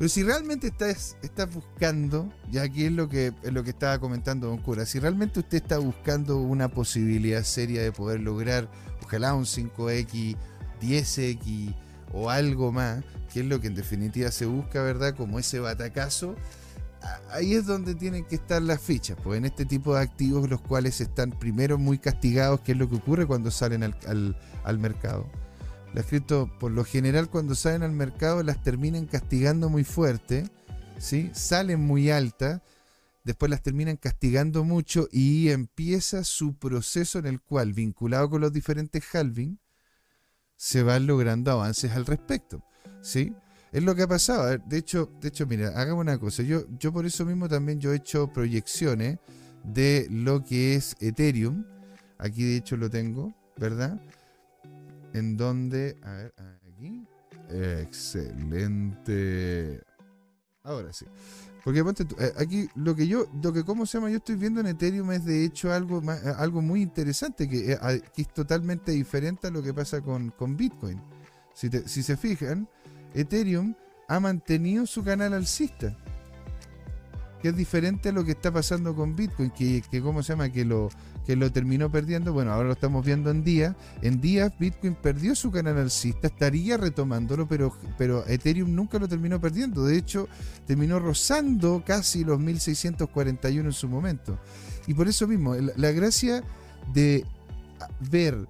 Pero si realmente estás, estás buscando, ya aquí es lo que, es lo que estaba comentando Don Cura, si realmente usted está buscando una posibilidad seria de poder lograr, ojalá un 5X, 10X o algo más, que es lo que en definitiva se busca, ¿verdad? Como ese batacazo, ahí es donde tienen que estar las fichas, pues en este tipo de activos los cuales están primero muy castigados, que es lo que ocurre cuando salen al, al mercado las cripto, por lo general, cuando salen al mercado, las terminan castigando muy fuerte, ¿sí? Salen muy altas, después las terminan castigando mucho y empieza su proceso en el cual, vinculado con los diferentes halving, se van logrando avances al respecto, ¿sí? Es lo que ha pasado. De hecho, de hecho, mira, hagamos una cosa. Yo, yo por eso mismo también yo he hecho proyecciones de lo que es Ethereum. Aquí de hecho lo tengo, ¿verdad? En donde, a ver, aquí. Excelente. Ahora sí. Porque ponte eh, aquí lo que yo, lo que cómo se llama, yo estoy viendo en Ethereum es de hecho algo, eh, algo muy interesante, que, eh, que, es totalmente diferente a lo que pasa con, con Bitcoin. Si, si se fijan, Ethereum ha mantenido su canal alcista que es diferente a lo que está pasando con Bitcoin, que, que ¿cómo se llama? Que lo, que lo terminó perdiendo. Bueno, ahora lo estamos viendo en días. En días Bitcoin perdió su canal alcista, estaría retomándolo, pero, pero Ethereum nunca lo terminó perdiendo. De hecho, terminó rozando casi los 1641 en su momento. Y por eso mismo, la gracia de ver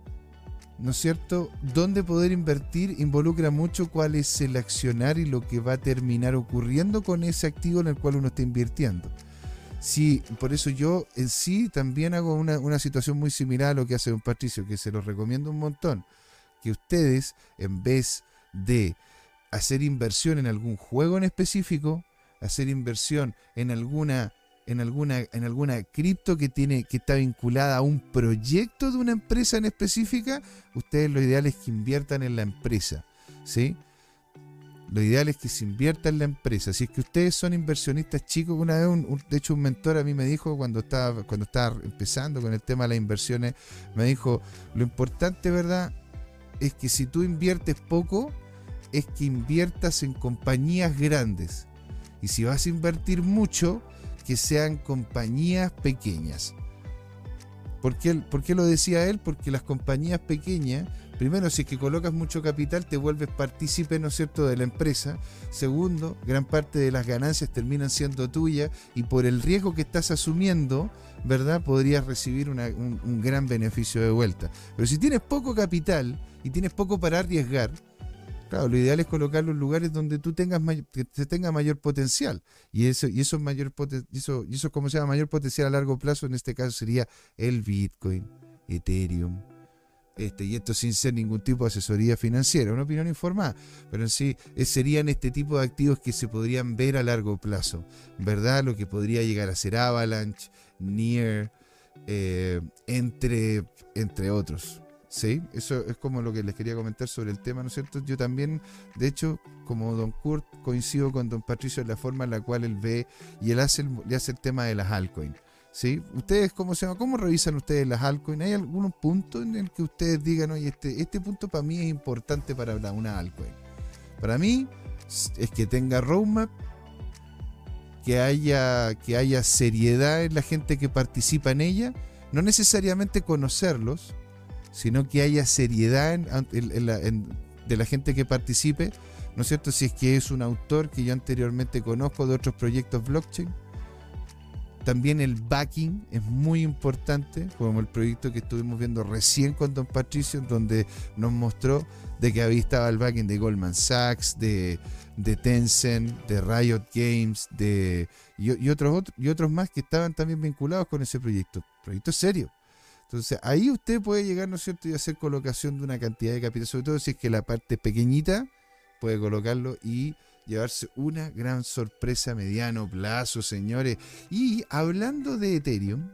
¿no es cierto? Dónde poder invertir involucra mucho cuál es el accionar y lo que va a terminar ocurriendo con ese activo en el cual uno está invirtiendo. Sí, por eso yo en sí también hago una, una situación muy similar a lo que hace un Patricio, que se los recomiendo un montón. Que ustedes, en vez de hacer inversión en algún juego en específico, hacer inversión en alguna en alguna, en alguna cripto que, tiene, que está vinculada a un proyecto de una empresa en específica, ustedes lo ideal es que inviertan en la empresa. ¿sí? Lo ideal es que se invierta en la empresa. Si es que ustedes son inversionistas chicos, una vez, un, de hecho, un mentor a mí me dijo cuando estaba, cuando estaba empezando con el tema de las inversiones, me dijo, lo importante, ¿verdad? Es que si tú inviertes poco, es que inviertas en compañías grandes. Y si vas a invertir mucho, que sean compañías pequeñas. ¿Por qué, ¿Por qué, lo decía él? Porque las compañías pequeñas, primero, si es que colocas mucho capital, te vuelves partícipe, ¿no es cierto?, de la empresa. Segundo, gran parte de las ganancias terminan siendo tuyas y por el riesgo que estás asumiendo, ¿verdad?, podrías recibir un, un gran beneficio de vuelta. Pero si tienes poco capital y tienes poco para arriesgar, Claro, lo ideal es colocarlo en lugares donde tú tengas que se tenga mayor potencial. Y eso, y eso mayor eso, y eso como se llama mayor potencial a largo plazo, en este caso sería el Bitcoin, Ethereum. Este, y esto sin ser ningún tipo de asesoría financiera, una opinión informada, pero en sí eh, serían este tipo de activos que se podrían ver a largo plazo, ¿verdad? Lo que podría llegar a ser Avalanche, Near, eh, entre, entre otros. Sí, eso es como lo que les quería comentar sobre el tema, ¿no es cierto? Yo también, de hecho, como don Kurt, coincido con don Patricio en la forma en la cual él ve y él hace el, le hace el tema de las altcoins. ¿Sí? ¿Ustedes cómo se llama? ¿Cómo revisan ustedes las altcoins? ¿Hay algún punto en el que ustedes digan, oye, este, este punto para mí es importante para una altcoin? Para mí es que tenga roadmap, que haya, que haya seriedad en la gente que participa en ella, no necesariamente conocerlos, sino que haya seriedad de la gente que participe, ¿no es cierto? Si es que es un autor que yo anteriormente conozco de otros proyectos blockchain. También el backing es muy importante, como el proyecto que estuvimos viendo recién con Don Patricio, donde nos mostró de que había estado el backing de Goldman Sachs, de, Tencent, de Riot Games, de, y, otros, y otros más que estaban también vinculados con ese proyecto. Proyecto serio. Entonces ahí usted puede llegar, ¿no es cierto?, y hacer colocación de una cantidad de capital, sobre todo si es que la parte pequeñita puede colocarlo y llevarse una gran sorpresa a mediano plazo, señores. Y hablando de Ethereum,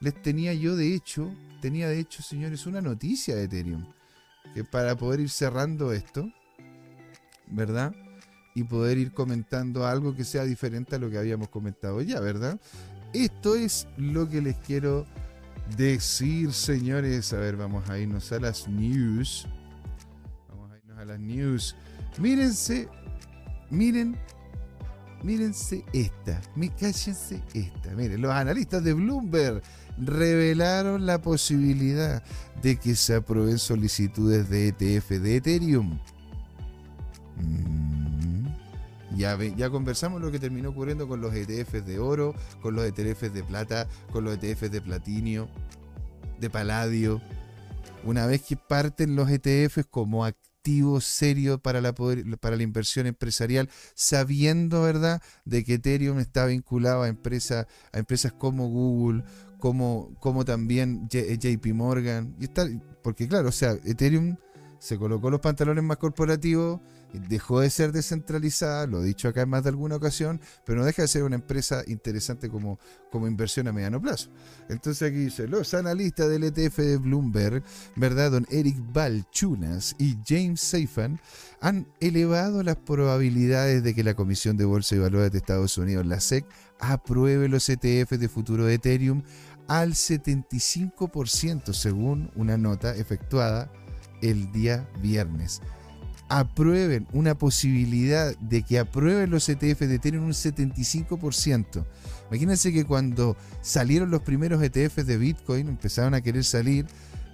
les tenía yo de hecho, tenía de hecho, señores, una noticia de Ethereum, que para poder ir cerrando esto, ¿verdad? Y poder ir comentando algo que sea diferente a lo que habíamos comentado ya, ¿verdad? Esto es lo que les quiero decir, señores. A ver, vamos a irnos a las news. Vamos a irnos a las news. Mírense, miren, mírense esta. Me cállense esta. Miren, los analistas de Bloomberg revelaron la posibilidad de que se aprueben solicitudes de ETF de Ethereum. Mm. Ya, ya conversamos lo que terminó ocurriendo con los ETFs de oro, con los ETFs de plata, con los ETFs de platinio, de paladio. Una vez que parten los ETFs como activo serio para la, para la inversión empresarial, sabiendo, ¿verdad?, de que Ethereum está vinculado a, empresas a empresas como Google, como, como también JP Morgan. Y está, porque claro, o sea, Ethereum se colocó los pantalones más corporativos, dejó de ser descentralizada, lo he dicho acá en más de alguna ocasión, pero no deja de ser una empresa interesante como, como inversión a mediano plazo. Entonces aquí dice, los analistas del ETF de Bloomberg, ¿verdad? Don Eric Balchunas y James Seifan han elevado las probabilidades de que la Comisión de Bolsa y Valores de Estados Unidos, la SEC, apruebe los ETF de futuro de Ethereum al 75% según una nota efectuada el día viernes aprueben una posibilidad de que aprueben los ETF de Ethereum un 75%. Imagínense que cuando salieron los primeros ETFs de Bitcoin, empezaron a querer salir,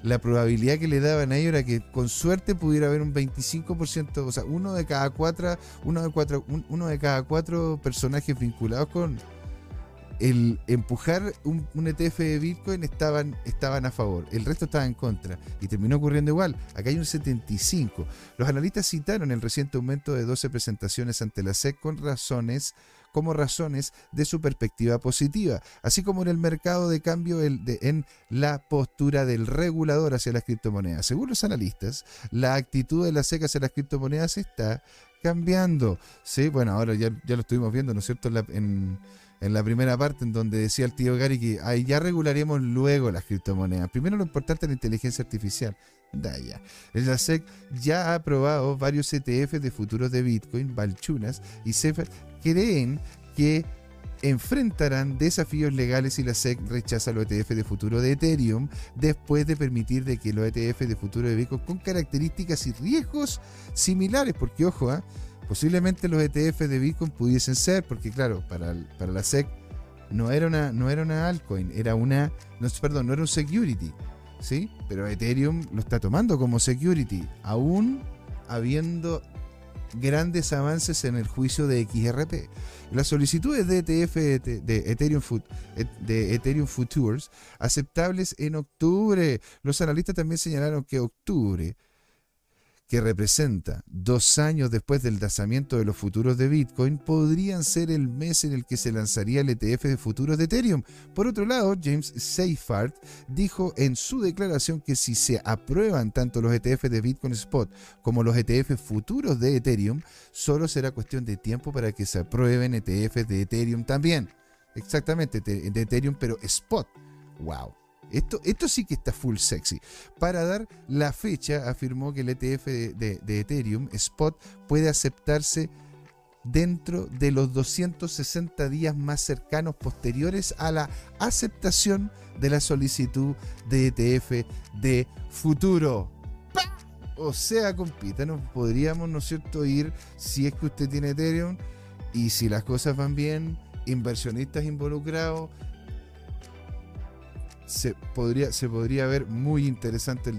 la probabilidad que le daban a ellos era que con suerte pudiera haber un 25%, o sea, uno de cada cuatro, uno de, cuatro, uno de cada cuatro personajes vinculados con, el empujar un, ETF de Bitcoin estaban, estaban a favor, el resto estaba en contra y terminó ocurriendo igual. Acá hay un 75. Los analistas citaron el reciente aumento de 12 presentaciones ante la SEC con razones como razones de su perspectiva positiva, así como en el mercado de cambio en la postura del regulador hacia las criptomonedas. Según los analistas, la actitud de la SEC hacia las criptomonedas está cambiando. Sí, bueno, ahora ya, ya lo estuvimos viendo, ¿no es cierto? en en la primera parte, en donde decía el tío Gary que ahí ya regularemos luego las criptomonedas. Primero lo importante es la inteligencia artificial. Da ya. La SEC ya ha aprobado varios ETF de futuros de Bitcoin, Balchunas y Sefer creen que enfrentarán desafíos legales si la SEC rechaza los ETF de futuro de Ethereum después de permitir de que los ETF de futuro de Bitcoin con características y riesgos similares, porque ojo, ¿eh? Posiblemente los ETF de Bitcoin pudiesen ser, porque claro, para, para la SEC no era una, no era una altcoin, era una, no, perdón, no era un security, ¿sí? Pero Ethereum lo está tomando como security, aún habiendo grandes avances en el juicio de XRP. Las solicitudes de ETF de Ethereum, de Ethereum Futures aceptables en octubre. Los analistas también señalaron que octubre que representa dos años después del lanzamiento de los futuros de Bitcoin, podrían ser el mes en el que se lanzaría el ETF de futuros de Ethereum. Por otro lado, James Seifert dijo en su declaración que si se aprueban tanto los ETF de Bitcoin Spot como los ETF futuros de Ethereum, solo será cuestión de tiempo para que se aprueben ETFs de Ethereum también. Exactamente, de Ethereum, pero Spot. ¡Wow! Esto, esto sí que está full sexy. Para dar la fecha, afirmó que el ETF de, Ethereum Spot puede aceptarse dentro de los 260 días más cercanos posteriores a la aceptación de la solicitud de ETF de futuro. O sea, compita, nos podríamos, ¿no es cierto?, ir si es que usted tiene Ethereum y si las cosas van bien, inversionistas involucrados, se podría, se podría ver muy interesante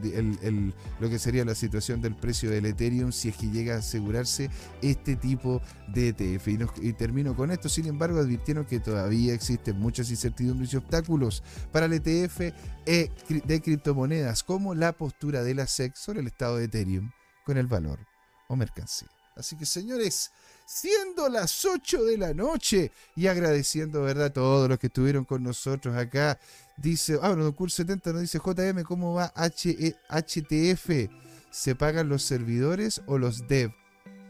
lo que sería la situación del precio del Ethereum si es que llega a asegurarse este tipo de ETF. Y, termino con esto, sin embargo, advirtieron que todavía existen muchas incertidumbres y obstáculos para el ETF e de criptomonedas, como la postura de la SEC sobre el estado de Ethereum con el valor o mercancía. Así que señores, siendo las 8 de la noche y agradeciendo, ¿verdad?, a todos los que estuvieron con nosotros acá Dice, ah, bueno, Cool 70 nos dice, JM, ¿cómo va HTF? E, ¿Se pagan los servidores o los dev?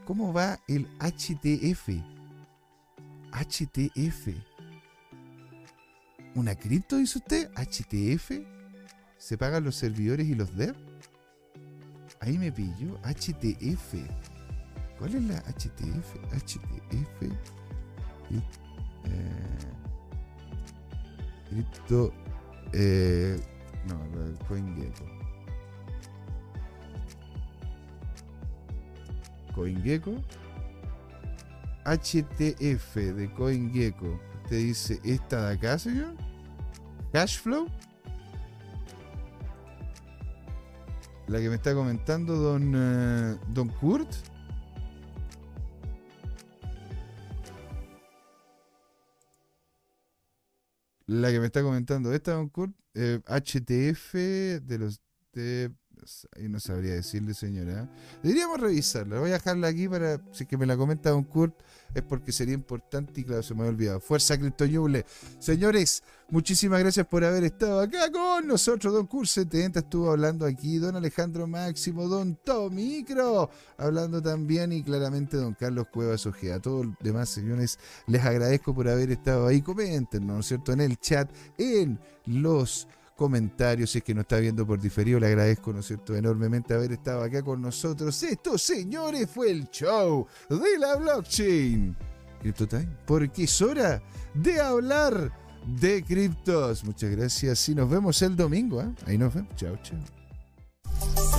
¿Cómo va el HTF? HTF. ¿Una cripto, dice usted? ¿HTF? ¿Se pagan los servidores y los dev? Ahí me pillo. HTF. ¿Cuál es la HTF? HTF. Eh, cripto eh, no, CoinGecko. CoinGecko. HTF de CoinGecko. Usted dice, ¿esta de acá, señor? ¿Cashflow? La que me está comentando don, eh, don Kurt. La que me está comentando esta, Don Kurt, HTF eh, de los de no sabría decirle, señora. Deberíamos revisarla. Voy a dejarla aquí para, si es que me la comenta Don Kurt, es porque sería importante y claro, se me había olvidado. Fuerza Criptoñuble. Señores, muchísimas gracias por haber estado acá con nosotros. Don Kurt 70 estuvo hablando aquí. Don Alejandro Máximo, Don Tomicro, hablando también y claramente Don Carlos Cuevas Ojea. A todos los demás señores, les agradezco por haber estado ahí. Comenten, ¿no es cierto? En el chat, en los comentarios, si es que nos está viendo por diferido, le agradezco, ¿no cierto?, enormemente haber estado acá con nosotros. Esto, señores, fue el show de la blockchain. CryptoTime, porque es hora de hablar de criptos. Muchas gracias y nos vemos el domingo. ¿eh? Ahí nos vemos. Chao, chao.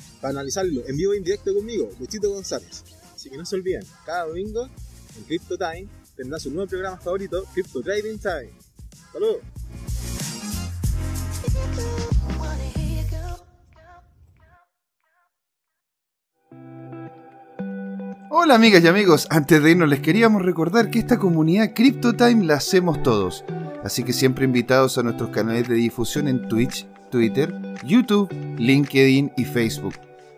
para analizarlo en vivo e en directo conmigo, Luchito González. Así que no se olviden, cada domingo en Crypto Time tendrá su nuevo programa favorito, Crypto Trading Time. ¡Saludos! Hola amigas y amigos, antes de irnos les queríamos recordar que esta comunidad CryptoTime la hacemos todos, así que siempre invitados a nuestros canales de difusión en Twitch, Twitter, YouTube, LinkedIn y Facebook.